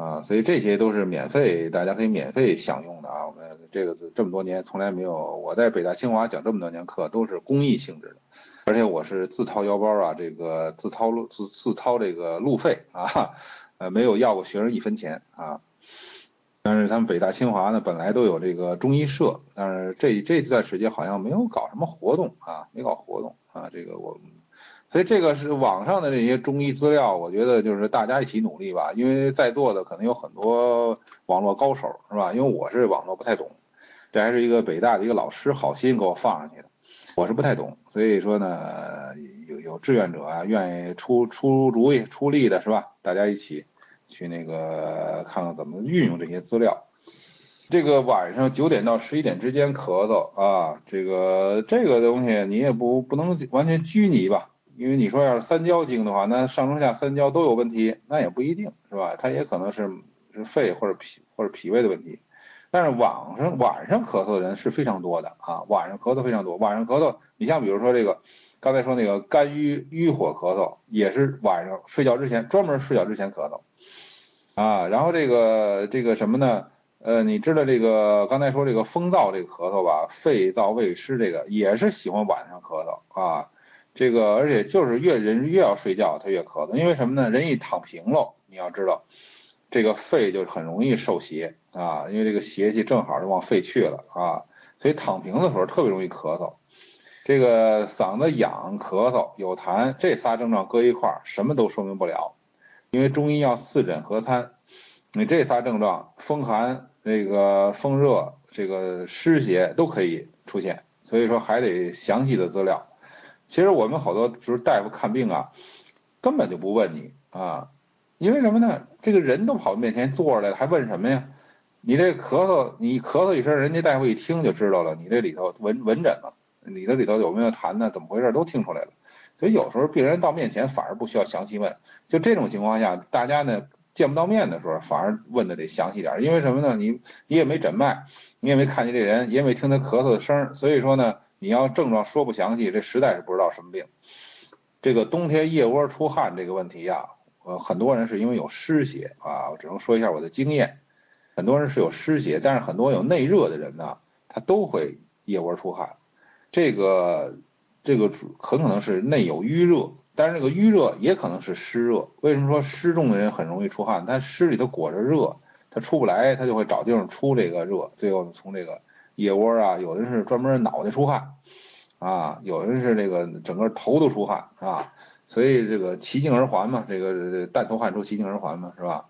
啊，所以这些都是免费，大家可以免费享用的啊。我们这个这么多年从来没有，我在北大清华讲这么多年课都是公益性质的，而且我是自掏腰包啊，这个自掏路自自掏这个路费啊，呃，没有要过学生一分钱啊。但是他们北大清华呢，本来都有这个中医社，但是这这段时间好像没有搞什么活动啊，没搞活动啊，这个我，所以这个是网上的这些中医资料，我觉得就是大家一起努力吧，因为在座的可能有很多网络高手，是吧？因为我是网络不太懂，这还是一个北大的一个老师好心给我放上去的，我是不太懂，所以说呢，有有志愿者啊，愿意出出主意、出力的是吧？大家一起去那个看看怎么运用这些资料。这个晚上九点到十一点之间咳嗽啊，这个这个东西你也不不能完全拘泥吧，因为你说要是三焦经的话，那上中下三焦都有问题，那也不一定是吧？它也可能是是肺或者脾或者脾胃的问题。但是晚上晚上咳嗽的人是非常多的啊，晚上咳嗽非常多。晚上咳嗽，你像比如说这个刚才说那个肝郁郁火咳嗽，也是晚上睡觉之前专门睡觉之前咳嗽啊。然后这个这个什么呢？呃，你知道这个刚才说这个风燥这个咳嗽吧，肺燥胃湿这个也是喜欢晚上咳嗽啊。这个而且就是越人越要睡觉，他越咳嗽，因为什么呢？人一躺平了，你要知道，这个肺就很容易受邪啊，因为这个邪气正好就往肺去了啊，所以躺平的时候特别容易咳嗽。这个嗓子痒、咳嗽、有痰这仨症状搁一块儿，什么都说明不了，因为中医要四诊合参，你这仨症状风寒。这个风热、这个湿邪都可以出现，所以说还得详细的资料。其实我们好多就是大夫看病啊，根本就不问你啊，因为什么呢？这个人都跑面前坐着来了，还问什么呀？你这咳嗽，你咳嗽一声，人家大夫一听就知道了，你这里头闻闻诊了，你这里头有没有痰呢？怎么回事？都听出来了。所以有时候病人到面前反而不需要详细问，就这种情况下，大家呢。见不到面的时候，反而问的得详细点，因为什么呢？你你也没诊脉，你也没看见这人，也没听他咳嗽的声，所以说呢，你要症状说不详细，这实在是不知道什么病。这个冬天腋窝出汗这个问题呀，呃，很多人是因为有湿邪啊，我只能说一下我的经验，很多人是有湿邪，但是很多有内热的人呢，他都会腋窝出汗，这个这个很可能是内有淤热。但是这个淤热也可能是湿热，为什么说湿重的人很容易出汗？他湿里头裹着热，他出不来，他就会找地方出这个热，最后从这个腋窝啊，有的是专门脑袋出汗啊，有的是这个整个头都出汗啊，所以这个齐颈而还嘛，这个带头汗出齐颈而还嘛，是吧？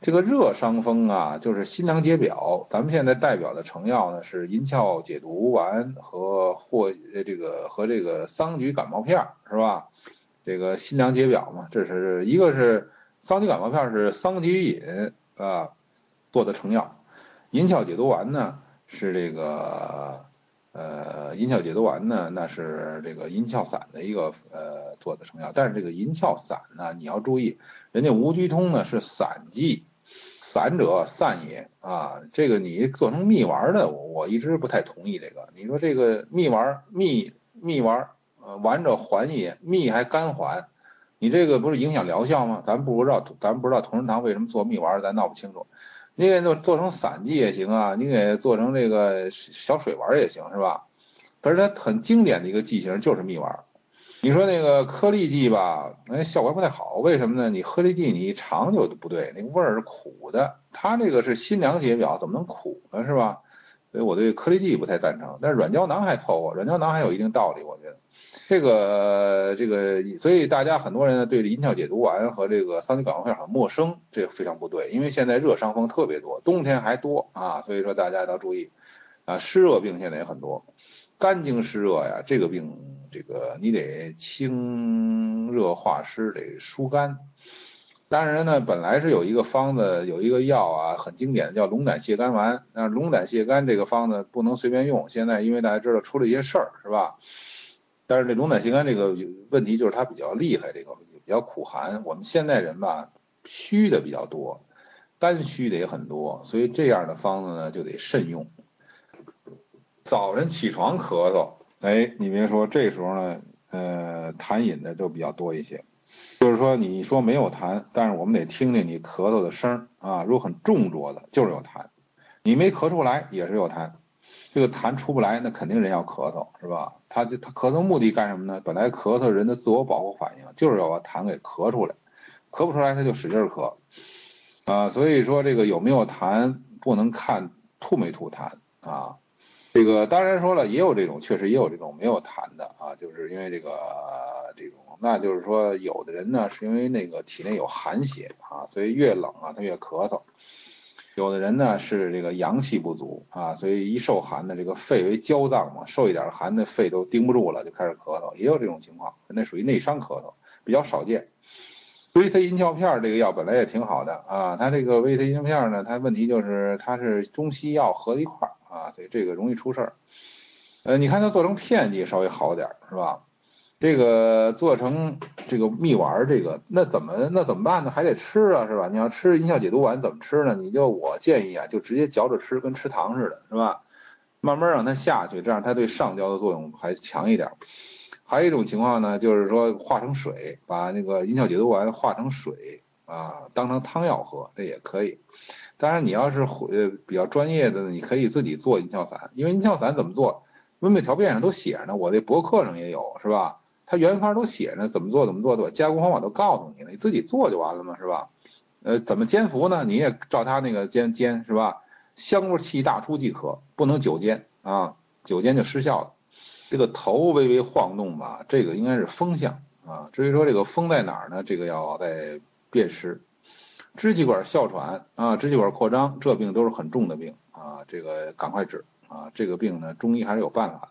这个热伤风啊，就是辛凉解表，咱们现在代表的成药呢是银翘解毒丸和或这个和这个桑菊感冒片，是吧？这个辛凉解表嘛，这是一个是桑菊感冒片是桑菊饮啊做的成药，银翘解毒丸呢是这个呃银翘解毒丸呢那是这个银翘散的一个呃做的成药，但是这个银翘散呢你要注意，人家吴鞠通呢是散剂，散者散也啊，这个你做成蜜丸的，我一直不太同意这个，你说这个蜜丸蜜蜜丸。呃，丸者缓也，蜜还甘缓，你这个不是影响疗效吗？咱不知道，咱不知道同仁堂为什么做蜜丸，咱闹不清楚。你给做做成散剂也行啊，你给做成这个小水丸也行，是吧？可是它很经典的一个剂型就是蜜丸。你说那个颗粒剂吧，哎，效果不太好，为什么呢？你颗粒剂你一尝就不对，那个味儿是苦的。它这个是辛凉解表，怎么能苦呢？是吧？所以我对颗粒剂不太赞成，但是软胶囊还凑合，软胶囊还有一定道理，我觉得。这个这个，所以大家很多人呢对银翘解毒丸和这个桑菊感冒片很陌生，这非常不对，因为现在热伤风特别多，冬天还多啊，所以说大家要注意啊，湿热病现在也很多，肝经湿热呀，这个病这个你得清热化湿，得疏肝。当然呢，本来是有一个方子，有一个药啊，很经典的叫龙胆泻肝丸，那龙胆泻肝这个方子不能随便用，现在因为大家知道出了一些事儿，是吧？但是这龙胆泻肝这个问题就是它比较厉害，这个比较苦寒。我们现代人吧，虚的比较多，肝虚的也很多，所以这样的方子呢就得慎用。早晨起床咳嗽，哎，你别说，这时候呢，呃，痰饮的就比较多一些。就是说，你说没有痰，但是我们得听听你咳嗽的声啊。如果很重浊的，就是有痰；你没咳出来，也是有痰。这个痰出不来，那肯定人要咳嗽，是吧？他就他咳嗽目的干什么呢？本来咳嗽人的自我保护反应就是要把痰给咳出来，咳不出来他就使劲咳啊。所以说这个有没有痰不能看吐没吐痰啊。这个当然说了，也有这种，确实也有这种没有痰的啊，就是因为这个这种，那就是说有的人呢是因为那个体内有寒邪啊，所以越冷啊他越咳嗽。有的人呢是这个阳气不足啊，所以一受寒呢，这个肺为焦脏嘛，受一点寒的肺都顶不住了，就开始咳嗽，也有这种情况，那属于内伤咳嗽，比较少见。维 C 银翘片这个药本来也挺好的啊，它这个维 C 银翘片呢，它问题就是它是中西药合在一块儿啊，所以这个容易出事儿。呃，你看它做成片剂稍微好点儿，是吧？这个做成这个蜜丸，这个那怎么那怎么办呢？还得吃啊，是吧？你要吃银翘解毒丸怎么吃呢？你就我建议啊，就直接嚼着吃，跟吃糖似的，是吧？慢慢让它下去，这样它对上焦的作用还强一点。还有一种情况呢，就是说化成水，把那个银翘解毒丸化成水啊，当成汤药喝，这也可以。当然，你要是呃比较专业的，你可以自己做银翘散，因为银翘散怎么做，温病条辨上都写着呢，我这博客上也有，是吧？它原方都写着怎么做怎么做，对吧？加工方法都告诉你了，你自己做就完了嘛，是吧？呃，怎么煎服呢？你也照他那个煎煎，是吧？香味气大出即可，不能久煎啊，久煎就失效了。这个头微微晃动吧，这个应该是风向啊。至于说这个风在哪儿呢？这个要再辨识。支气管哮喘啊，支气管扩张，这病都是很重的病啊，这个赶快治啊。这个病呢，中医还是有办法的。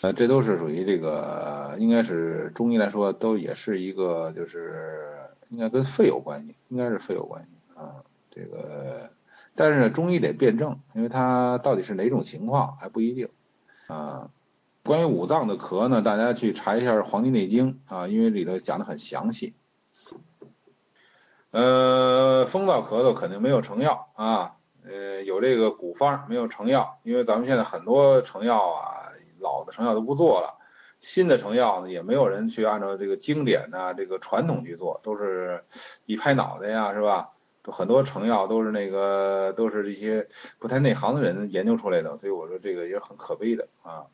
呃，这都是属于这个，应该是中医来说，都也是一个，就是应该跟肺有关系，应该是肺有关系啊。这个，但是中医得辩证，因为它到底是哪种情况还不一定啊。关于五脏的咳呢，大家去查一下《黄帝内经》啊，因为里头讲的很详细。呃，风燥咳嗽肯定没有成药啊，呃，有这个古方，没有成药，因为咱们现在很多成药啊。老的成药都不做了，新的成药呢也没有人去按照这个经典呐，这个传统去做，都是一拍脑袋呀，是吧？都很多成药都是那个都是一些不太内行的人研究出来的，所以我说这个也很可悲的啊。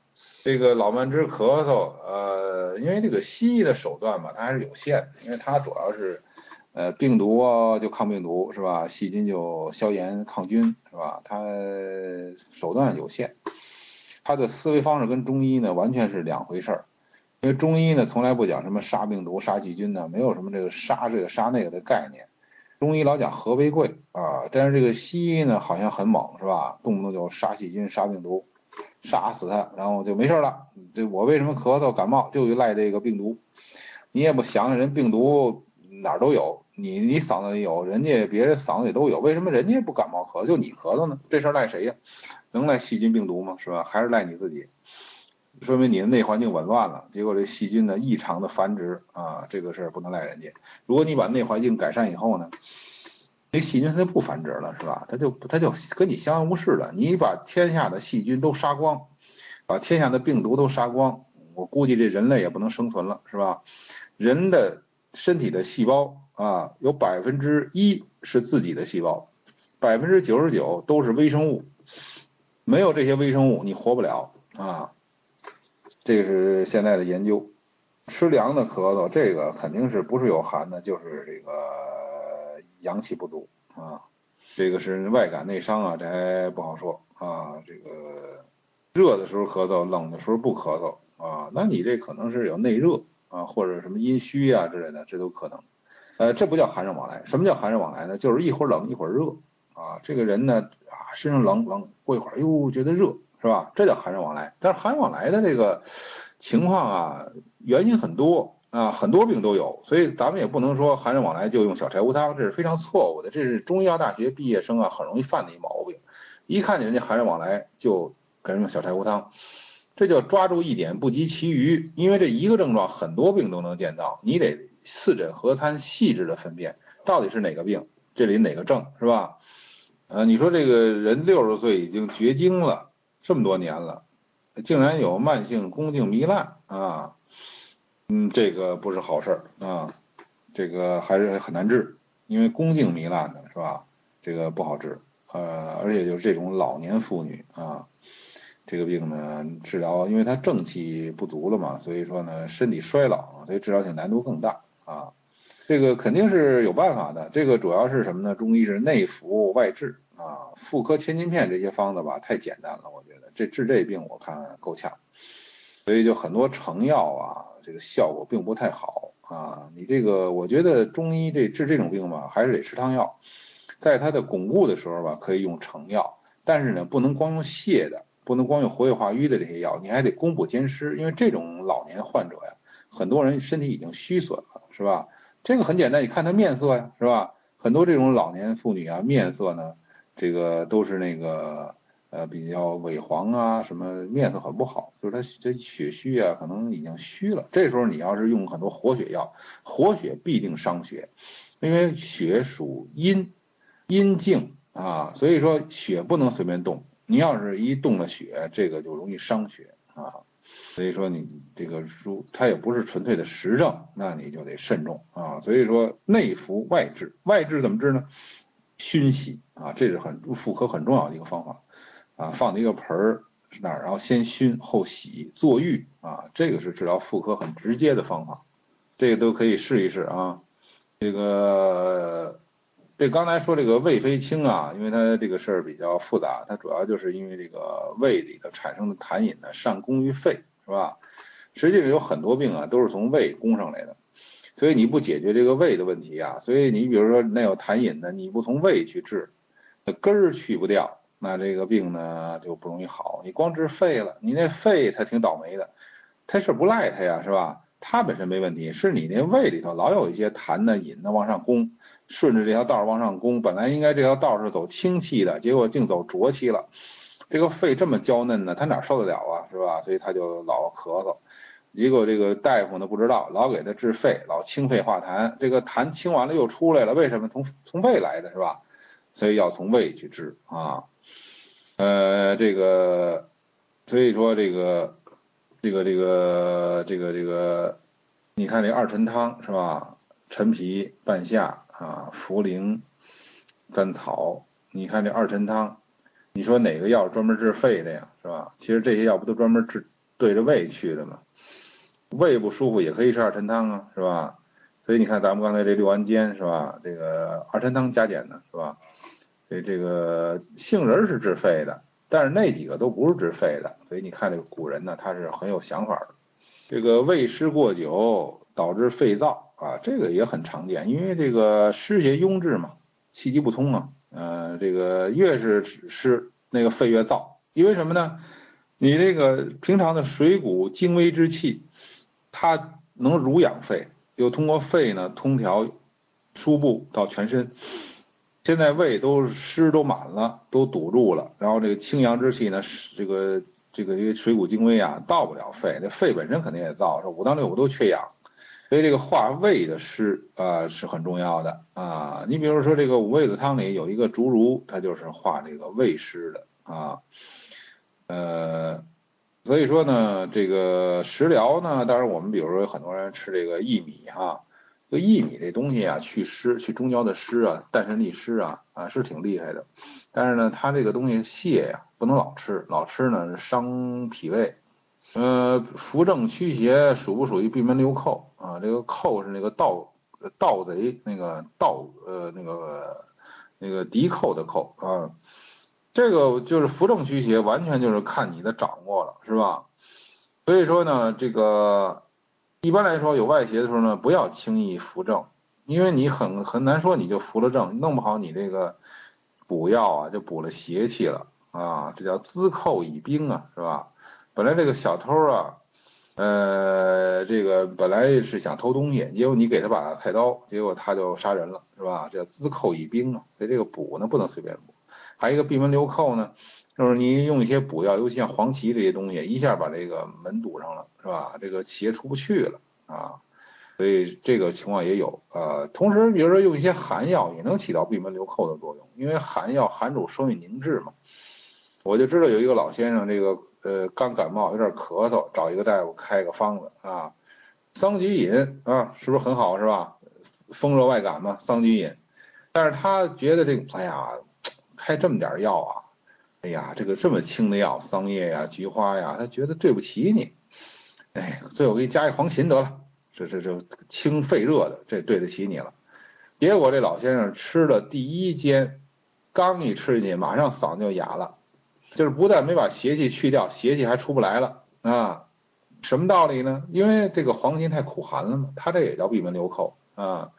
这个老慢支咳嗽，呃，因为这个西医的手段嘛，它还是有限的，因为它主要是呃病毒啊就抗病毒是吧？细菌就消炎抗菌是吧？它手段有限。他的思维方式跟中医呢完全是两回事儿，因为中医呢从来不讲什么杀病毒、杀细菌呢，没有什么这个杀这个杀那个的概念。中医老讲和为贵啊，但是这个西医呢好像很猛是吧？动不动就杀细菌、杀病毒，杀死它，然后就没事了。这我为什么咳嗽感冒就赖这个病毒？你也不想想人病毒哪儿都有，你你嗓子里有，人家别人嗓子里都有，为什么人家不感冒咳就你咳嗽呢？这事儿赖谁呀？能赖细菌病毒吗？是吧？还是赖你自己？说明你的内环境紊乱了，结果这细菌呢异常的繁殖啊，这个事儿不能赖人家。如果你把内环境改善以后呢，那细菌它就不繁殖了，是吧？它就它就跟你相安无事了。你把天下的细菌都杀光，把天下的病毒都杀光，我估计这人类也不能生存了，是吧？人的身体的细胞啊，有百分之一是自己的细胞，百分之九十九都是微生物。没有这些微生物，你活不了啊！这个是现在的研究。吃凉的咳嗽，这个肯定是不是有寒的，就是这个阳气不足啊。这个是外感内伤啊，这还不好说啊。这个热的时候咳嗽，冷的时候不咳嗽啊，那你这可能是有内热啊，或者什么阴虚啊之类的，这都可能。呃，这不叫寒热往来。什么叫寒热往来呢？就是一会儿冷一会儿热啊。这个人呢。身上冷冷，过一会儿又觉得热，是吧？这叫寒热往来。但是寒热往来的这个情况啊，原因很多啊，很多病都有，所以咱们也不能说寒热往来就用小柴胡汤，这是非常错误的。这是中医药大学毕业生啊很容易犯的一毛病，一看见人家寒热往来就给人用小柴胡汤，这叫抓住一点不及其余。因为这一个症状很多病都能见到，你得四诊合参，细致的分辨到底是哪个病，这里哪个症，是吧？呃，你说这个人六十岁已经绝经了这么多年了，竟然有慢性宫颈糜烂啊，嗯，这个不是好事儿啊，这个还是很难治，因为宫颈糜烂的是吧？这个不好治，呃，而且就是这种老年妇女啊，这个病呢治疗，因为她正气不足了嘛，所以说呢身体衰老，所以治疗性难度更大啊。这个肯定是有办法的，这个主要是什么呢？中医是内服外治啊，妇科千金片这些方子吧太简单了，我觉得这治这病我看够呛，所以就很多成药啊，这个效果并不太好啊。你这个我觉得中医这治这种病吧，还是得吃汤药，在它的巩固的时候吧，可以用成药，但是呢，不能光用泻的，不能光用活血化瘀的这些药，你还得攻补兼施，因为这种老年患者呀，很多人身体已经虚损了，是吧？这个很简单，你看他面色呀，是吧？很多这种老年妇女啊，面色呢，这个都是那个。呃，比较萎黄啊，什么面色很不好，就是他这血虚啊，可能已经虚了。这时候你要是用很多活血药，活血必定伤血，因为血属阴，阴静啊，所以说血不能随便动。你要是一动了血，这个就容易伤血啊。所以说你这个如它也不是纯粹的实证，那你就得慎重啊。所以说内服外治，外治怎么治呢？熏洗啊，这是很妇科很重要的一个方法。啊，放在一个盆儿那儿，然后先熏后洗，坐浴啊，这个是治疗妇科很直接的方法，这个都可以试一试啊。这个这刚才说这个胃飞清啊，因为它这个事儿比较复杂，它主要就是因为这个胃里头产生的痰饮呢上攻于肺，是吧？实际上有很多病啊都是从胃攻上来的，所以你不解决这个胃的问题啊，所以你比如说那有痰饮的，你不从胃去治，那根儿去不掉。那这个病呢就不容易好。你光治肺了，你那肺它挺倒霉的，它是不赖它呀，是吧？它本身没问题，是你那胃里头老有一些痰呢、饮呢往上攻，顺着这条道往上攻，本来应该这条道是走清气的，结果净走浊气了。这个肺这么娇嫩呢，他哪受得了啊，是吧？所以他就老咳嗽。结果这个大夫呢不知道，老给他治肺，老清肺化痰，这个痰清完了又出来了，为什么？从从胃来的是吧？所以要从胃去治啊。呃，这个，所以说这个，这个，这个，这个，这个，你看这二陈汤是吧？陈皮、半夏啊，茯苓、甘草，你看这二陈汤，你说哪个药专门治肺的呀？是吧？其实这些药不都专门治对着胃去的吗？胃不舒服也可以吃二陈汤啊，是吧？所以你看咱们刚才这六安煎是吧？这个二陈汤加减的是吧？这这个杏仁是治肺的，但是那几个都不是治肺的，所以你看这个古人呢，他是很有想法的。这个胃湿过久导致肺燥啊，这个也很常见，因为这个湿邪壅滞嘛，气机不通啊，呃，这个越是湿，那个肺越燥，因为什么呢？你这个平常的水谷精微之气，它能濡养肺，又通过肺呢通调输布到全身。现在胃都湿都满了，都堵住了，然后这个清阳之气呢，这个这个这个水谷精微啊，到不了肺，这肺本身肯定也燥，说五脏六腑都缺氧，所以这个化胃的湿啊是很重要的啊。你比如说这个五味子汤里有一个竹茹，它就是化这个胃湿的啊。呃，所以说呢，这个食疗呢，当然我们比如说很多人吃这个薏米哈。这薏米这东西啊，去湿、去中焦的湿啊，淡渗利湿啊，啊是挺厉害的。但是呢，它这个东西泻呀，不能老吃，老吃呢伤脾胃。呃，扶正驱邪属不属于闭门留寇啊？这个寇是那个盗盗贼那个盗呃那个那个敌寇的寇啊。这个就是扶正驱邪，完全就是看你的掌握了，是吧？所以说呢，这个。一般来说，有外邪的时候呢，不要轻易扶正，因为你很很难说你就扶了正，弄不好你这个补药啊就补了邪气了啊，这叫滋寇以兵啊，是吧？本来这个小偷啊，呃，这个本来是想偷东西，结果你给他把菜刀，结果他就杀人了，是吧？这叫滋寇以兵啊，所以这个补呢不能随便补。还有一个闭门留寇呢。就是你用一些补药，尤其像黄芪这些东西，一下把这个门堵上了，是吧？这个企业出不去了啊，所以这个情况也有。呃，同时，比如说用一些寒药，也能起到闭门留寇的作用，因为寒药寒主收运凝滞嘛。我就知道有一个老先生，这个呃刚感冒有点咳嗽，找一个大夫开个方子啊，桑菊饮啊，是不是很好，是吧？风热外感嘛，桑菊饮。但是他觉得这个，哎呀，开这么点药啊。哎呀，这个这么轻的药，桑叶呀、菊花呀，他觉得对不起你。哎，最后给你加一黄芩得了，这这这清肺热的，这对得起你了。结果这老先生吃了第一煎，刚一吃进去，马上嗓子就哑了，就是不但没把邪气去掉，邪气还出不来了啊。什么道理呢？因为这个黄芩太苦寒了嘛，它这也叫闭门留寇啊。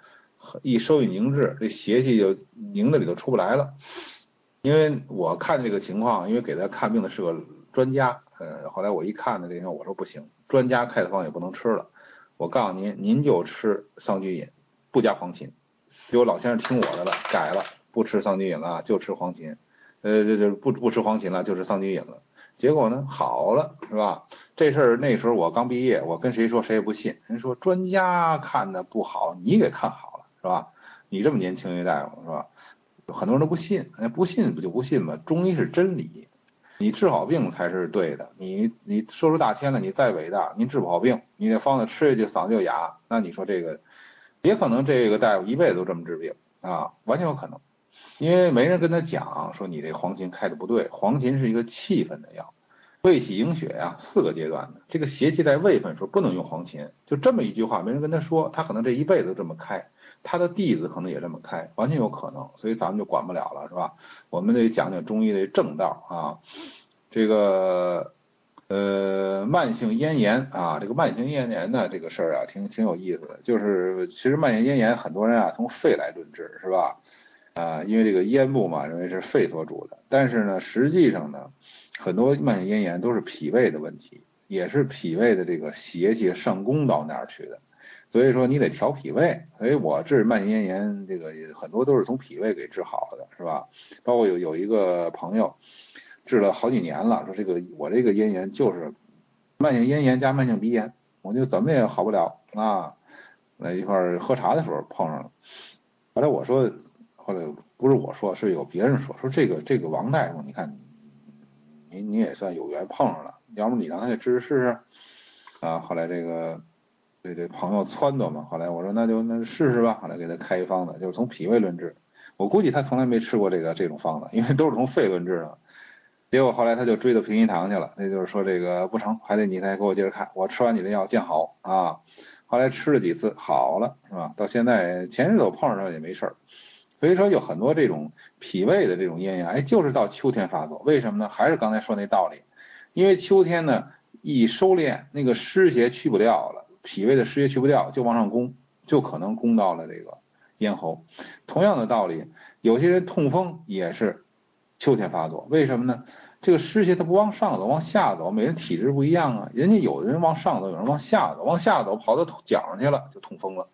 一收一凝滞，这邪气就凝在里头出不来了。因为我看这个情况，因为给他看病的是个专家，呃，后来我一看呢，这个我说不行，专家开的方也不能吃了。我告诉您，您就吃桑菊饮，不加黄芩。结果老先生听我的了，改了，不吃桑菊饮了，就吃黄芩。呃，就就不不吃黄芩了，就吃桑菊饮了。结果呢，好了，是吧？这事儿那时候我刚毕业，我跟谁说谁也不信。人说专家看的不好，你给看好了，是吧？你这么年轻一大夫，是吧？很多人都不信，哎，不信不就不信嘛？中医是真理，你治好病才是对的。你你说出大天来，你再伟大，你治不好病，你这方子吃下去嗓子就哑，那你说这个，也可能这个大夫一辈子都这么治病啊，完全有可能。因为没人跟他讲说你这黄芩开的不对，黄芩是一个气分的药，胃气营血呀，四个阶段的，这个邪气在胃分时候不能用黄芩，就这么一句话，没人跟他说，他可能这一辈子都这么开，他的弟子可能也这么开，完全有可能，所以咱们就管不了了，是吧？我们得讲讲中医的正道啊，这个呃慢性咽炎啊，这个慢性咽炎呢这个事儿啊，挺挺有意思的，就是其实慢性咽炎很多人啊从肺来论治，是吧？啊，因为这个咽部嘛，认为是肺所主的，但是呢，实际上呢，很多慢性咽炎都是脾胃的问题，也是脾胃的这个邪气上攻到那儿去的，所以说你得调脾胃。所以我治慢性咽炎，这个很多都是从脾胃给治好的，是吧？包括有有一个朋友治了好几年了，说这个我这个咽炎就是慢性咽炎加慢性鼻炎，我就怎么也好不了啊。来一块儿喝茶的时候碰上了，后来我说。后来不是我说，是有别人说，说这个这个王大夫，你看，你你也算有缘碰上了，要不你让他给治治试试啊？后来这个这这朋友撺掇嘛，后来我说那就那试试吧，后来给他开一方子，就是从脾胃论治。我估计他从来没吃过这个这种方子，因为都是从肺论治的。结果后来他就追到平心堂去了，那就是说这个不成，还得你再给我接着看，我吃完你的药见好啊。后来吃了几次好了，是吧？到现在前日子我碰上他也没事儿。所以说有很多这种脾胃的这种咽炎，哎，就是到秋天发作，为什么呢？还是刚才说那道理，因为秋天呢一收敛，那个湿邪去不掉了，脾胃的湿邪去不掉，就往上攻，就可能攻到了这个咽喉。同样的道理，有些人痛风也是秋天发作，为什么呢？这个湿邪它不往上走，往下走，每人体质不一样啊，人家有的人往上走，有人往下走，往下走跑到脚上去了，就痛风了。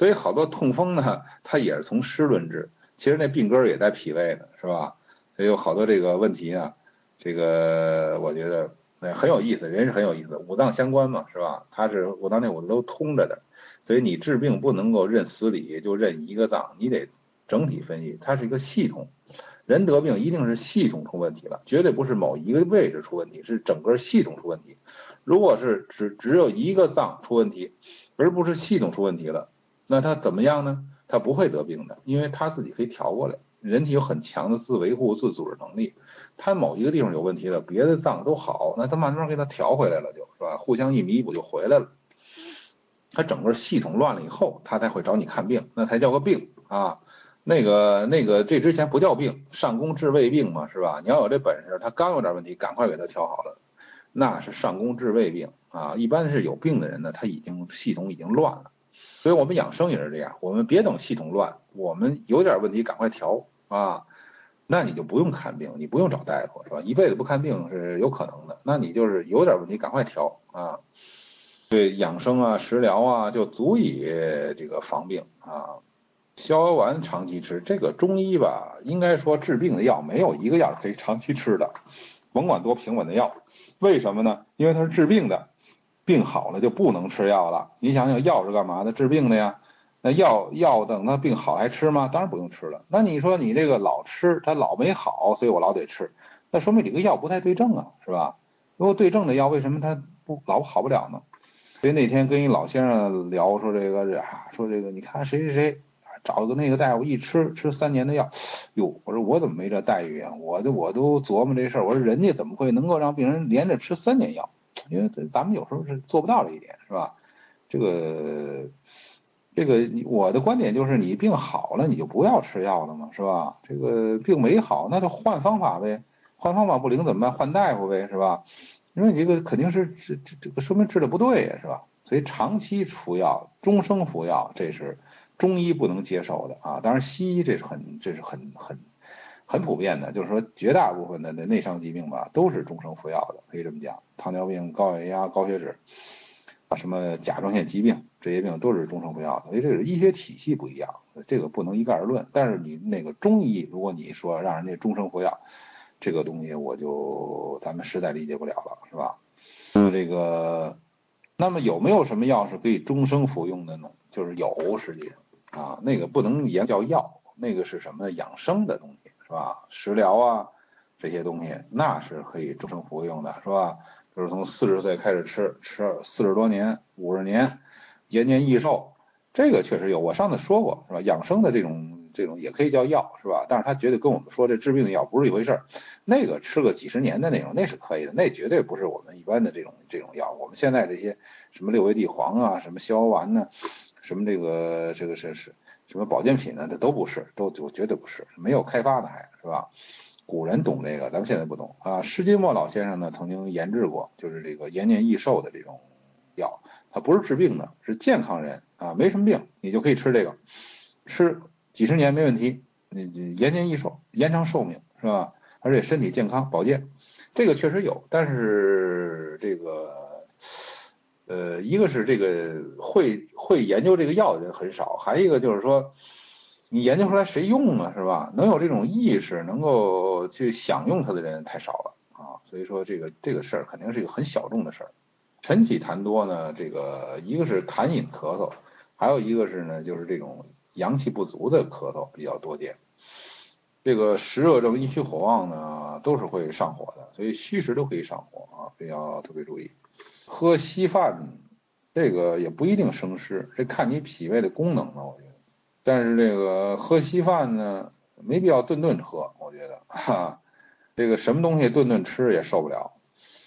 所以好多痛风呢，[LAUGHS] 它也是从湿论治，其实那病根也在脾胃呢，是吧？所以有好多这个问题啊，这个我觉得很有意思，人是很有意思，五脏相关嘛，是吧？它是五脏内五都通着的，所以你治病不能够认死理就认一个脏，你得整体分析，它是一个系统。人得病一定是系统出问题了，绝对不是某一个位置出问题，是整个系统出问题。如果是只只有一个脏出问题，而不是系统出问题了。那他怎么样呢？他不会得病的，因为他自己可以调过来。人体有很强的自维护、自组织能力。他某一个地方有问题了，别的脏都好，那他慢慢给他调回来了，就是吧？互相一弥补就回来了。他整个系统乱了以后，他才会找你看病，那才叫个病啊。那个那个，这之前不叫病，上工治胃病嘛，是吧？你要有这本事，他刚有点问题，赶快给他调好了，那是上工治胃病啊。一般是有病的人呢，他已经系统已经乱了。所以我们养生也是这样，我们别等系统乱，我们有点问题赶快调啊，那你就不用看病，你不用找大夫是吧？一辈子不看病是有可能的，那你就是有点问题赶快调啊。对养生啊、食疗啊，就足以这个防病啊。逍遥丸长期吃，这个中医吧，应该说治病的药没有一个药可以长期吃的，甭管多平稳的药，为什么呢？因为它是治病的。病好了就不能吃药了。你想想，药是干嘛的？治病的呀。那药药等他病好还吃吗？当然不用吃了。那你说你这个老吃，他老没好，所以我老得吃。那说明这个药不太对症啊，是吧？如果对症的药，为什么他不老好不了呢？所以那天跟一老先生聊说这个，啊，说这个，你看谁谁谁找个那个大夫一吃吃三年的药，哟，我说我怎么没这待遇啊？我都我都琢磨这事儿，我说人家怎么会能够让病人连着吃三年药？因为咱们有时候是做不到这一点，是吧？这个，这个，我的观点就是，你病好了，你就不要吃药了嘛，是吧？这个病没好，那就换方法呗，换方法不灵怎么办？换大夫呗，是吧？因为你这个肯定是这这这个说明治的不对呀，是吧？所以长期服药、终生服药，这是中医不能接受的啊。当然西医这是很这是很很很普遍的，就是说绝大部分的那内伤疾病吧都是终生服药的，可以这么讲，糖尿病、高血压、高血脂啊，什么甲状腺疾病这些病都是终生服药的，所以这个医学体系不一样，这个不能一概而论。但是你那个中医，如果你说让人家终生服药，这个东西我就咱们实在理解不了了，是吧？嗯这个，那么有没有什么药是可以终生服用的呢？就是有，实际上啊，那个不能也叫药，那个是什么养生的东西，是吧？食疗啊这些东西，那是可以终生服用的，是吧？就是从四十岁开始吃，吃四十多年、五十年，延年益寿，这个确实有。我上次说过，是吧？养生的这种。这种也可以叫药，是吧？但是他绝对跟我们说这治病的药不是一回事儿。那个吃个几十年的那种，那是可以的，那绝对不是我们一般的这种这种药。我们现在这些什么六味地黄啊，什么消丸呢，什么这个这个是是什么保健品呢，这都不是，都就绝对不是，没有开发的还是吧？古人懂这个，咱们现在不懂啊。施金墨老先生呢曾经研制过，就是这个延年益寿的这种药，它不是治病的，是健康人啊，没什么病你就可以吃这个，吃。几十年没问题，你你延年益寿，延长寿命是吧？而且身体健康保健，这个确实有，但是这个呃，一个是这个会会研究这个药的人很少，还一个就是说，你研究出来谁用啊是吧？能有这种意识，能够去享用它的人太少了啊，所以说这个这个事儿肯定是一个很小众的事儿。晨起痰多呢，这个一个是痰饮咳嗽，还有一个是呢就是这种。阳气不足的咳嗽比较多见，这个湿热症、阴虚火旺呢，都是会上火的，所以虚实都可以上火啊，比较特别注意。喝稀饭，这个也不一定生湿，这看你脾胃的功能了，我觉得。但是这个喝稀饭呢，没必要顿顿喝，我觉得哈，这个什么东西顿顿吃也受不了。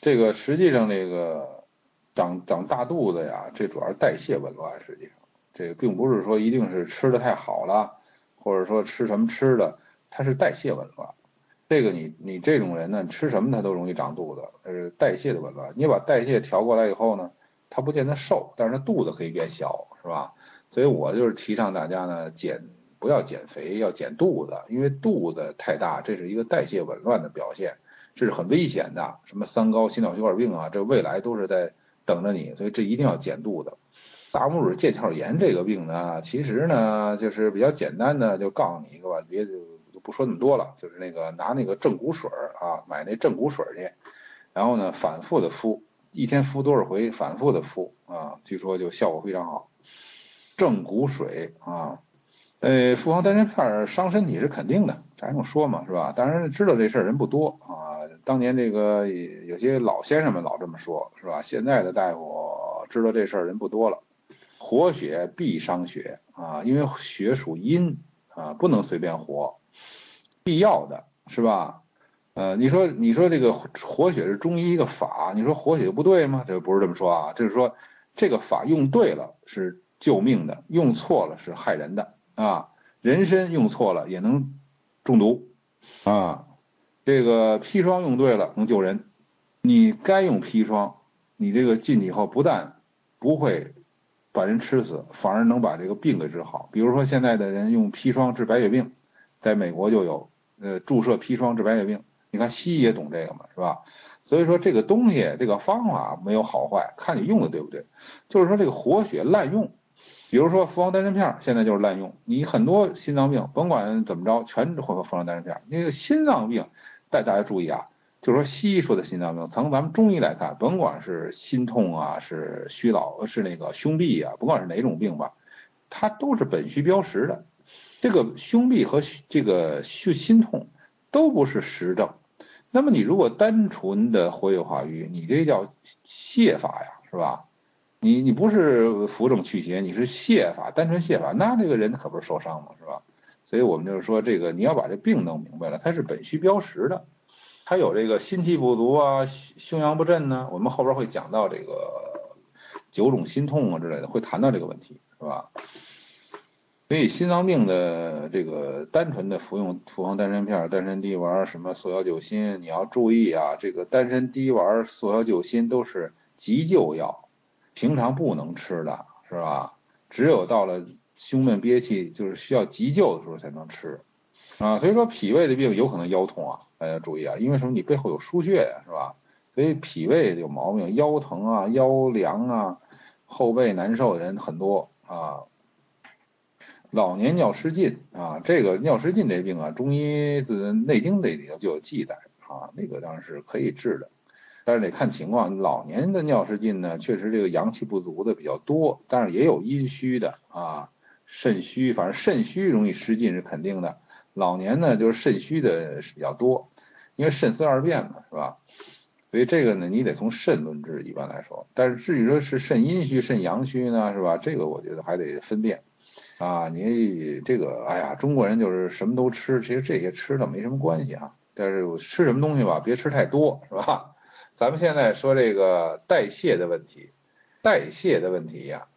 这个实际上这个长长大肚子呀，这主要是代谢紊乱，实际上。这个并不是说一定是吃的太好了，或者说吃什么吃的，它是代谢紊乱。这个你你这种人呢，吃什么他都容易长肚子，呃，代谢的紊乱。你把代谢调过来以后呢，他不见得瘦，但是他肚子可以变小，是吧？所以我就是提倡大家呢，减不要减肥，要减肚子，因为肚子太大，这是一个代谢紊乱的表现，这是很危险的。什么三高、心脑血管病啊，这未来都是在等着你，所以这一定要减肚子。大拇指腱鞘炎这个病呢，其实呢就是比较简单的，就告诉你一个吧，别不说那么多了，就是那个拿那个正骨水啊，买那正骨水去，然后呢反复的敷，一天敷多少回，反复的敷啊，据说就效果非常好。正骨水啊，呃，复方丹参片伤身体是肯定的，咱用说嘛，是吧？当然知道这事儿人不多啊，当年这个有些老先生们老这么说，是吧？现在的大夫知道这事儿人不多了。活血必伤血啊，因为血属阴啊，不能随便活，必要的是吧？呃，你说你说这个活血是中医一个法，你说活血不对吗？这不是这么说啊，就是说这个法用对了是救命的，用错了是害人的啊。人参用错了也能中毒啊，这个砒霜用对了能救人，你该用砒霜，你这个进去以后不但不会。把人吃死，反而能把这个病给治好。比如说现在的人用砒霜治白血病，在美国就有，呃，注射砒霜治白血病。你看西医也懂这个嘛，是吧？所以说这个东西，这个方法没有好坏，看你用的对不对。就是说这个活血滥用，比如说复方丹参片，现在就是滥用。你很多心脏病，甭管怎么着，全喝复方丹参片。那个心脏病，带大家注意啊。就是说，西医说的心脏病，从咱们中医来看，甭管是心痛啊，是虚劳，是那个胸痹啊，甭管是哪种病吧，它都是本虚标实的。这个胸痹和这个胸心痛都不是实症。那么你如果单纯的活血化瘀，你这叫泻法呀，是吧？你你不是扶正祛邪，你是泻法，单纯泻法，那这个人可不是受伤吗？是吧？所以我们就是说，这个你要把这病弄明白了，它是本虚标实的。它有这个心气不足啊，胸阳不振呢，我们后边会讲到这个九种心痛啊之类的，会谈到这个问题，是吧？所以心脏病的这个单纯的服用复方丹参片、丹参滴丸、什么速效救心，你要注意啊，这个丹参滴丸、速效救心都是急救药，平常不能吃的，是吧？只有到了胸闷憋气，就是需要急救的时候才能吃啊。所以说脾胃的病有可能腰痛啊，大家注意啊，因为什么？你背后有输血，是吧？所以脾胃有毛病，腰疼啊，腰凉啊，后背难受的人很多啊。老年尿失禁啊，这个尿失禁这病啊，中医自《内经》这里头就有记载啊，那个当然是可以治的，但是得看情况。老年的尿失禁呢，确实这个阳气不足的比较多，但是也有阴虚的啊，肾虚，反正肾虚容易失禁是肯定的。老年呢，就是肾虚的是比较多，因为肾思二便嘛，是吧？所以这个呢，你得从肾论治，一般来说。但是至于说是肾阴虚、肾阳虚呢，是吧？这个我觉得还得分辨。啊，你这个，哎呀，中国人就是什么都吃，其实这些吃的没什么关系啊。但是吃什么东西吧，别吃太多，是吧？咱们现在说这个代谢的问题，代谢的问题呀，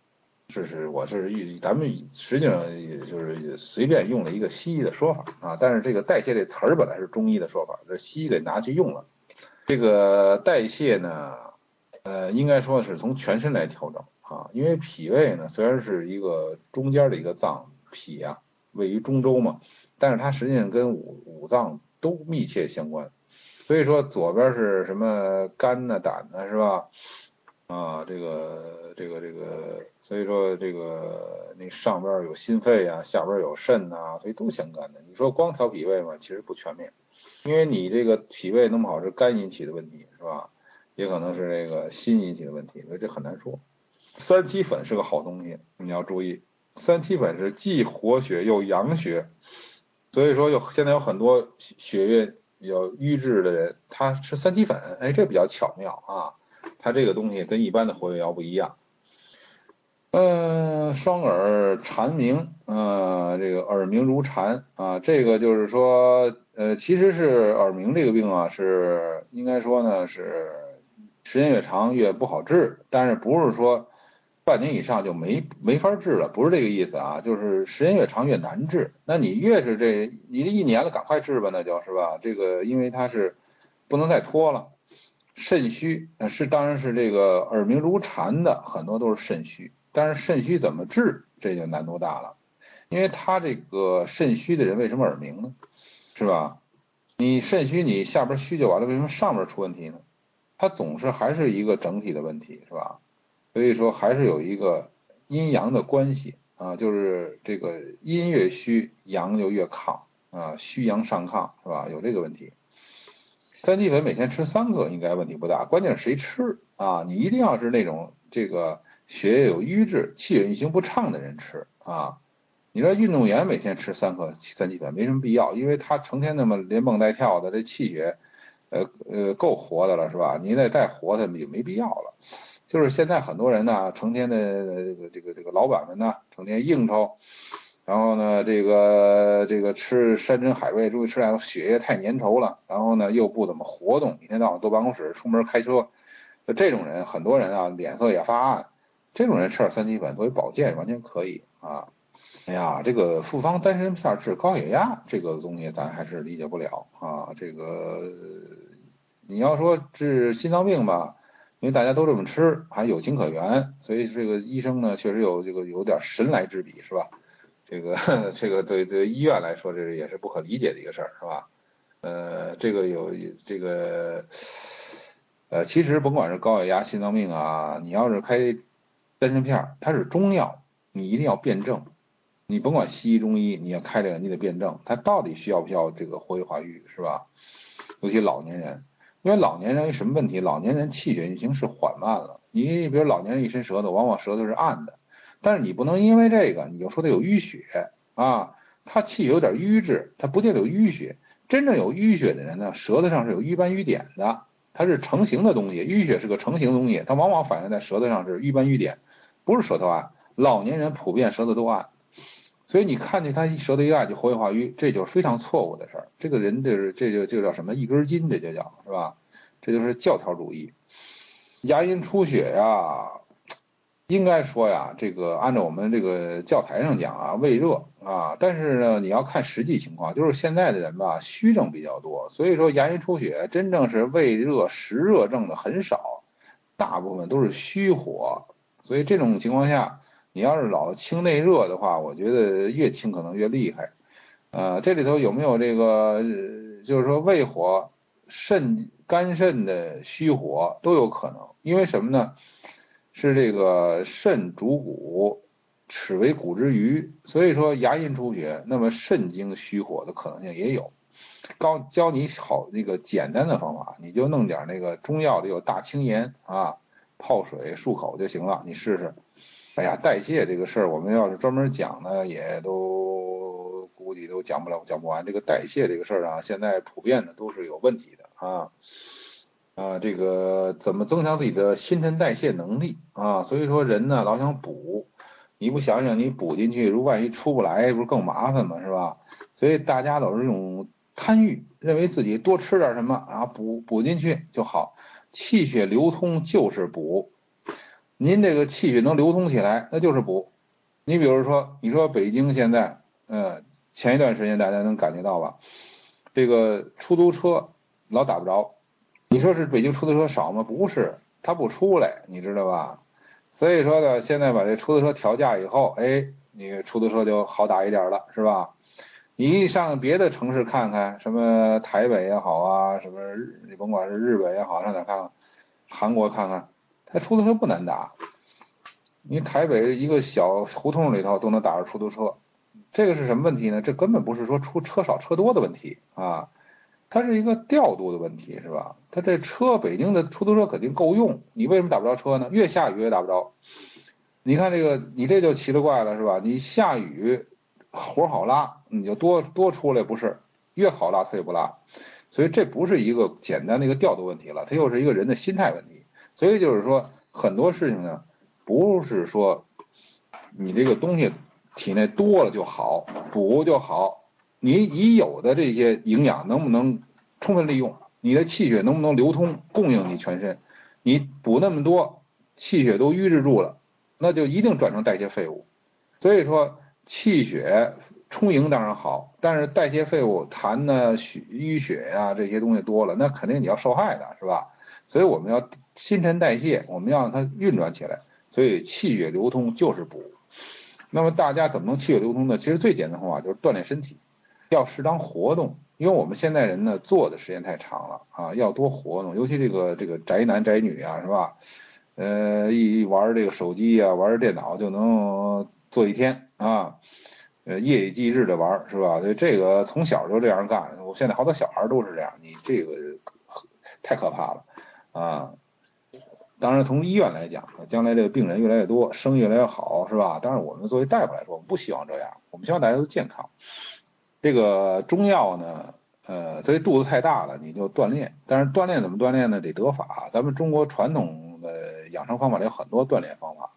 这是我是与，咱们实际上也就是随便用了一个西医的说法啊。但是这个代谢这词儿本来是中医的说法，这西医给拿去用了。这个代谢呢，呃，应该说是从全身来调整。啊，因为脾胃呢，虽然是一个中间的一个脏，脾啊位于中州嘛，但是它实际上跟五五脏都密切相关。所以说左边是什么肝呢、胆呢，是吧？啊，这个这个这个，所以说这个那上边有心肺啊，下边有肾呐，所以都相干的。你说光调脾胃嘛，其实不全面，因为你这个脾胃弄不好是肝引起的问题，是吧？也可能是这个心引起的问题，所以这很难说。三七粉是个好东西，你要注意，三七粉是既活血又养血，所以说有现在有很多血液有瘀滞的人，他吃三七粉，哎，这比较巧妙啊，它这个东西跟一般的活血药不一样。嗯，双耳蝉鸣，呃，这个耳鸣如蝉啊，这个就是说，呃，其实是耳鸣这个病啊，是应该说呢是时间越长越不好治，但是不是说。半年以上就没没法治了，不是这个意思啊，就是时间越长越难治。那你越是这，你这一年了，赶快治吧，那就是吧。这个因为它是不能再拖了。肾虚是当然是这个耳鸣如蝉的，很多都是肾虚。但是肾虚怎么治，这就难度大了。因为他这个肾虚的人为什么耳鸣呢？是吧？你肾虚，你下边虚就完了，为什么上边出问题呢？它总是还是一个整体的问题，是吧？所以说还是有一个阴阳的关系啊，就是这个阴越虚，阳就越亢啊，虚阳上亢是吧？有这个问题。三七粉每天吃三个应该问题不大，关键是谁吃啊？你一定要是那种这个血液有瘀滞、气血运行不畅的人吃啊。你说运动员每天吃三颗三七粉没什么必要，因为他成天那么连蹦带跳的，这气血呃呃够活的了是吧？你得再活他们就没必要了。就是现在很多人呢，成天的这个这个这个老板们呢，成天应酬，然后呢，这个这个吃山珍海味，注意吃点血液太粘稠了，然后呢又不怎么活动，一天到晚坐办公室，出门开车，就这种人很多人啊，脸色也发暗，这种人吃点三七粉作为保健完全可以啊。哎呀，这个复方丹参片治高血压这个东西咱还是理解不了啊。这个你要说治心脏病吧。因为大家都这么吃，还有情可原，所以这个医生呢，确实有这个有点神来之笔，是吧？这个 [LAUGHS] 这个对对医院来说，这也是不可理解的一个事儿，是吧？呃，这个有这个呃，其实甭管是高血压、心脏病啊，你要是开丹参片，它是中药，你一定要辩证。你甭管西医、中医，你要开这个，你得辩证，它到底需要不需要这个活血化瘀，是吧？尤其老年人。因为老年人什么问题？老年人气血运行是缓慢了。你比如老年人一伸舌头，往往舌头是暗的，但是你不能因为这个你就说他有淤血啊，他气有点瘀滞，他不见得有淤血。真正有淤血的人呢，舌头上是有瘀斑瘀点的，它是成型的东西。淤血是个成型东西，它往往反映在舌头上是瘀斑瘀点，不是舌头暗。老年人普遍舌头都暗，所以你看见他一舌头一按就活血化瘀，这就是非常错误的事儿。这个人就是这就就叫什么一根筋，这就叫是吧？这就是教条主义。牙龈出血呀，应该说呀，这个按照我们这个教材上讲啊，胃热啊，但是呢，你要看实际情况，就是现在的人吧，虚症比较多，所以说牙龈出血真正是胃热实热症的很少，大部分都是虚火，所以这种情况下。你要是老清内热的话，我觉得越清可能越厉害。呃，这里头有没有这个，就是说胃火、肾、肝肾的虚火都有可能，因为什么呢？是这个肾主骨，齿为骨之余，所以说牙龈出血，那么肾经虚火的可能性也有。教教你好那个简单的方法，你就弄点那个中药里有大青盐啊，泡水漱口就行了，你试试。哎呀，代谢这个事儿，我们要是专门讲呢，也都估计都讲不了，讲不完。这个代谢这个事儿啊，现在普遍的都是有问题的啊啊，这个怎么增强自己的新陈代谢能力啊？所以说人呢老想补，你不想想你补进去，如万一出不来，不是更麻烦吗？是吧？所以大家都是这种贪欲，认为自己多吃点什么啊，补补进去就好，气血流通就是补。您这个气血能流通起来，那就是补。你比如说，你说北京现在，呃，前一段时间大家能感觉到吧？这个出租车老打不着。你说是北京出租车少吗？不是，它不出来，你知道吧？所以说呢，现在把这出租车调价以后，哎，你出租车就好打一点了，是吧？你一上别的城市看看，什么台北也好啊，什么你甭管是日本也好，上哪看看？韩国看看。它出租车不难打，你台北一个小胡同里头都能打着出租车，这个是什么问题呢？这根本不是说出车少车多的问题啊，它是一个调度的问题，是吧？它这车北京的出租车肯定够用，你为什么打不着车呢？越下雨越打不着。你看这个，你这就奇了怪了，是吧？你下雨活好拉，你就多多出来，不是？越好拉它也不拉，所以这不是一个简单的一个调度问题了，它又是一个人的心态问题。所以就是说，很多事情呢，不是说你这个东西体内多了就好，补就好。你已有的这些营养能不能充分利用？你的气血能不能流通供应你全身？你补那么多，气血都瘀滞住了，那就一定转成代谢废物。所以说，气血充盈当然好，但是代谢废物痰呢、血淤血呀这些东西多了，那肯定你要受害的是吧？所以我们要。新陈代谢，我们要让它运转起来，所以气血流通就是补。那么大家怎么能气血流通呢？其实最简单的方法就是锻炼身体，要适当活动。因为我们现代人呢，坐的时间太长了啊，要多活动。尤其这个这个宅男宅女啊，是吧？呃，一玩这个手机啊，玩电脑就能坐一天啊，呃，夜以继日的玩，是吧？所以这个从小就这样干。我现在好多小孩都是这样，你这个太可怕了啊！当然，从医院来讲，将来这个病人越来越多，生意越来越好，是吧？当然，我们作为大夫来说，我们不希望这样，我们希望大家都健康。这个中药呢，呃，所以肚子太大了，你就锻炼。但是锻炼怎么锻炼呢？得得法。咱们中国传统的养生方法里有很多锻炼方法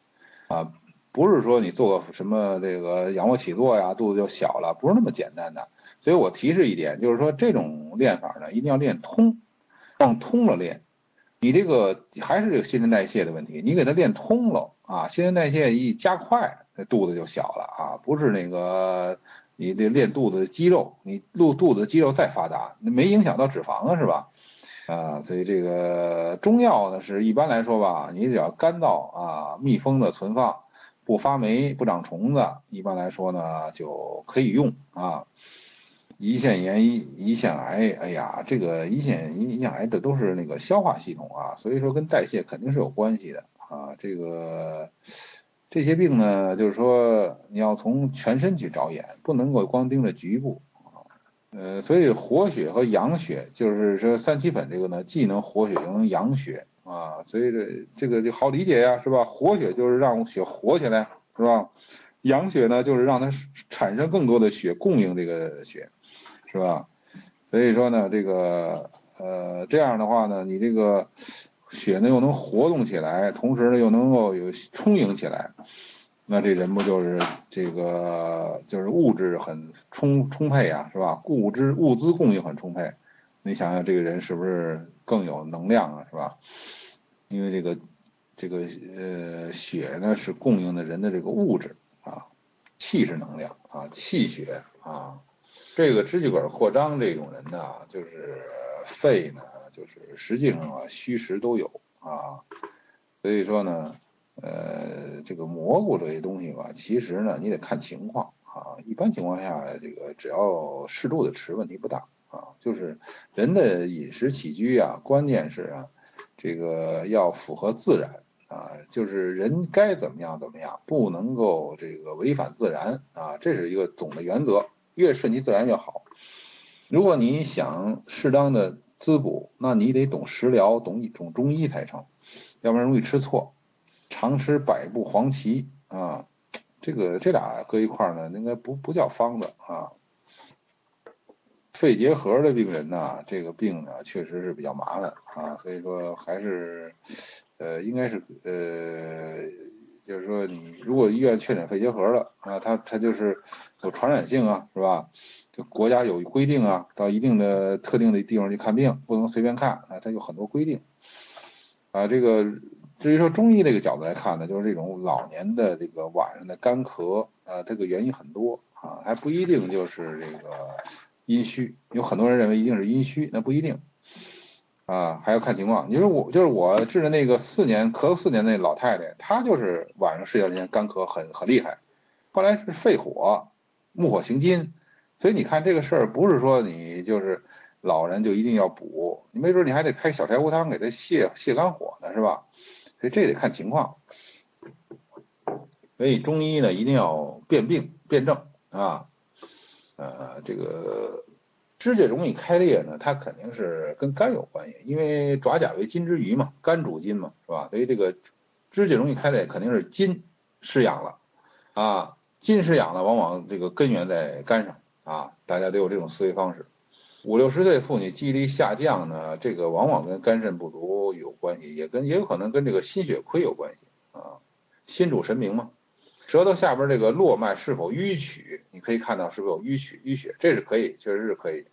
啊，不是说你做个什么这个仰卧起坐呀，肚子就小了，不是那么简单的。所以我提示一点，就是说这种练法呢，一定要练通，往通了练。你这个还是这个新陈代谢的问题，你给它练通了啊，新陈代谢一加快，那肚子就小了啊，不是那个你得练肚子肌肉，你露肚子肌肉再发达，那没影响到脂肪啊，是吧？啊，所以这个中药呢是一般来说吧，你只要干燥啊，密封的存放，不发霉不长虫子，一般来说呢就可以用啊。胰腺炎、胰腺癌，哎呀，这个胰腺胰胰腺癌的都是那个消化系统啊，所以说跟代谢肯定是有关系的啊。这个这些病呢，就是说你要从全身去着眼，不能够光盯着局部啊。呃，所以活血和养血，就是说三七粉这个呢，既能活血又能养血啊，所以这这个就好理解呀，是吧？活血就是让血活起来，是吧？养血呢，就是让它产生更多的血，供应这个血。是吧？所以说呢，这个呃这样的话呢，你这个血呢又能活动起来，同时呢又能够有充盈起来，那这人不就是这个就是物质很充充沛啊，是吧？物质物资供应很充沛，你想想这个人是不是更有能量啊，是吧？因为这个这个呃血呢是供应的人的这个物质啊，气是能量啊，气血啊。这个支气管扩张这种人呢，就是肺呢，就是实际上啊虚实都有啊，所以说呢，呃，这个蘑菇这些东西吧，其实呢，你得看情况啊。一般情况下，这个只要适度的吃，问题不大啊。就是人的饮食起居啊，关键是啊，这个要符合自然啊，就是人该怎么样怎么样，不能够这个违反自然啊，这是一个总的原则，越顺其自然越好。如果你想适当的滋补，那你得懂食疗，懂懂中医才成，要不然容易吃错。常吃百步黄芪啊，这个这俩搁一块呢，应该不不叫方子啊。肺结核的病人呢，这个病呢确实是比较麻烦啊，所以说还是呃应该是呃就是说你如果医院确诊肺结核了啊，他他就是有传染性啊，是吧？就国家有规定啊，到一定的特定的地方去看病，不能随便看啊，它有很多规定啊，这个。至于说中医这个角度来看呢，就是这种老年的这个晚上的干咳，啊，这个原因很多啊，还不一定就是这个阴虚，有很多人认为一定是阴虚，那不一定啊，还要看情况。你说我就是我治的那个四年咳嗽四年那老太太，她就是晚上睡觉之前干咳很很厉害，后来是肺火，木火行金，所以你看这个事儿不是说你就是老人就一定要补，你没准你还得开小柴胡汤给他泻泻肝火呢，是吧？所以这得看情况，所以中医呢一定要辨病辨证啊，呃，这个指甲容易开裂呢，它肯定是跟肝有关系，因为爪甲为金之余嘛，肝主筋嘛，是吧？所以这个指甲容易开裂肯定是筋失养了啊，筋失养了，往往这个根源在肝上啊，大家都有这种思维方式。五六十岁妇女记忆力下降呢，这个往往跟肝肾不足有关系，也跟也有可能跟这个心血亏有关系啊。心主神明嘛，舌头下边这个络脉是否淤曲，你可以看到是不是有淤曲淤血，这是可以，确实是可以。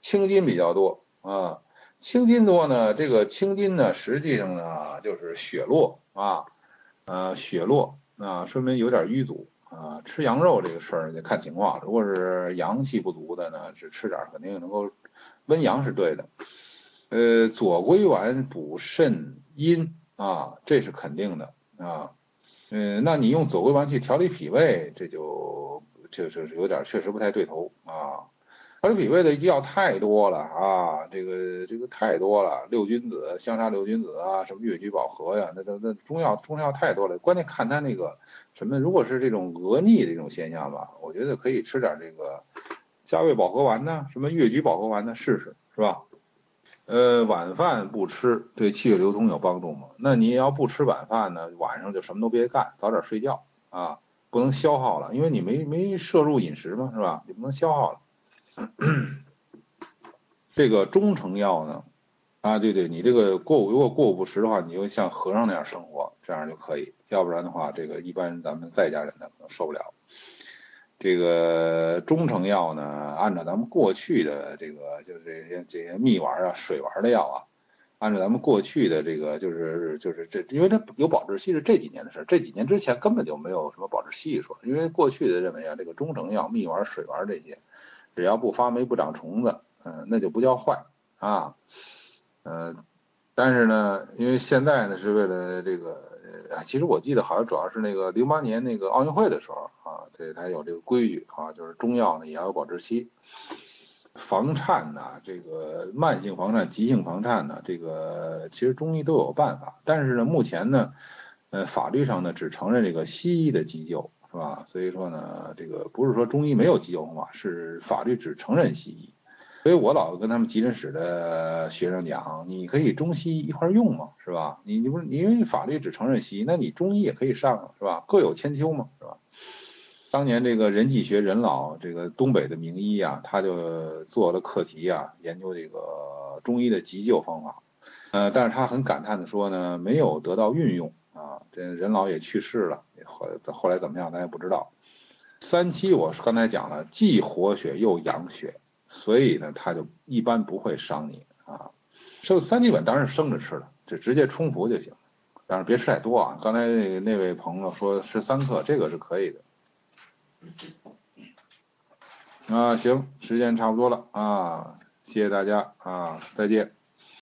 青筋比较多啊，青筋多呢，这个青筋呢，实际上呢就是血络啊，呃血络啊，说明有点淤阻。啊，吃羊肉这个事儿得看情况，如果是阳气不足的呢，只吃点肯定能够温阳是对的。呃，左归丸补肾阴啊，这是肯定的啊。嗯，那你用左归丸去调理脾胃，这就这就是有点确实不太对头啊。调理脾胃的药太多了啊，这个这个太多了，六君子、香砂六君子啊，什么越橘保和呀，那那那中药中药太多了，关键看他那个。什么？如果是这种额逆这种现象吧，我觉得可以吃点这个加味保和丸呢，什么越橘保和丸呢，试试，是吧？呃，晚饭不吃对气血流通有帮助吗？那你要不吃晚饭呢，晚上就什么都别干，早点睡觉啊，不能消耗了，因为你没没摄入饮食嘛，是吧？你不能消耗了。[COUGHS] 这个中成药呢？啊，对对，你这个过午如果过午不食的话，你就像和尚那样生活，这样就可以。要不然的话，这个一般咱们在家人呢可能受不了。这个中成药呢，按照咱们过去的这个，就是这些这些蜜丸啊、水丸的药啊，按照咱们过去的这个，就是就是这，因为它有保质期是这几年的事，这几年之前根本就没有什么保质期说，因为过去的认为啊，这个中成药、蜜丸、水丸这些，只要不发霉、不长虫子，嗯，那就不叫坏啊。呃，但是呢，因为现在呢是为了这个，呃，其实我记得好像主要是那个零八年那个奥运会的时候啊，对，它有这个规矩啊，就是中药呢也要有保质期。房颤呢，这个慢性房颤、急性房颤呢，这个其实中医都有办法，但是呢，目前呢，呃，法律上呢只承认这个西医的急救，是吧？所以说呢，这个不是说中医没有急救方法，是法律只承认西医。所以我老跟他们急诊室的学生讲，你可以中西医一块用嘛，是吧？你你不是因为法律只承认西医，那你中医也可以上，是吧？各有千秋嘛，是吧？当年这个人济学任老，这个东北的名医啊，他就做了课题啊，研究这个中医的急救方法。呃，但是他很感叹的说呢，没有得到运用啊。这任老也去世了，后后来怎么样咱也不知道。三七我刚才讲了，既活血又养血。所以呢，它就一般不会伤你啊。生三七粉当然是生着吃的，就直接冲服就行，但是别吃太多啊。刚才那那位朋友说吃三克，这个是可以的。啊，行，时间差不多了啊，谢谢大家啊，再见。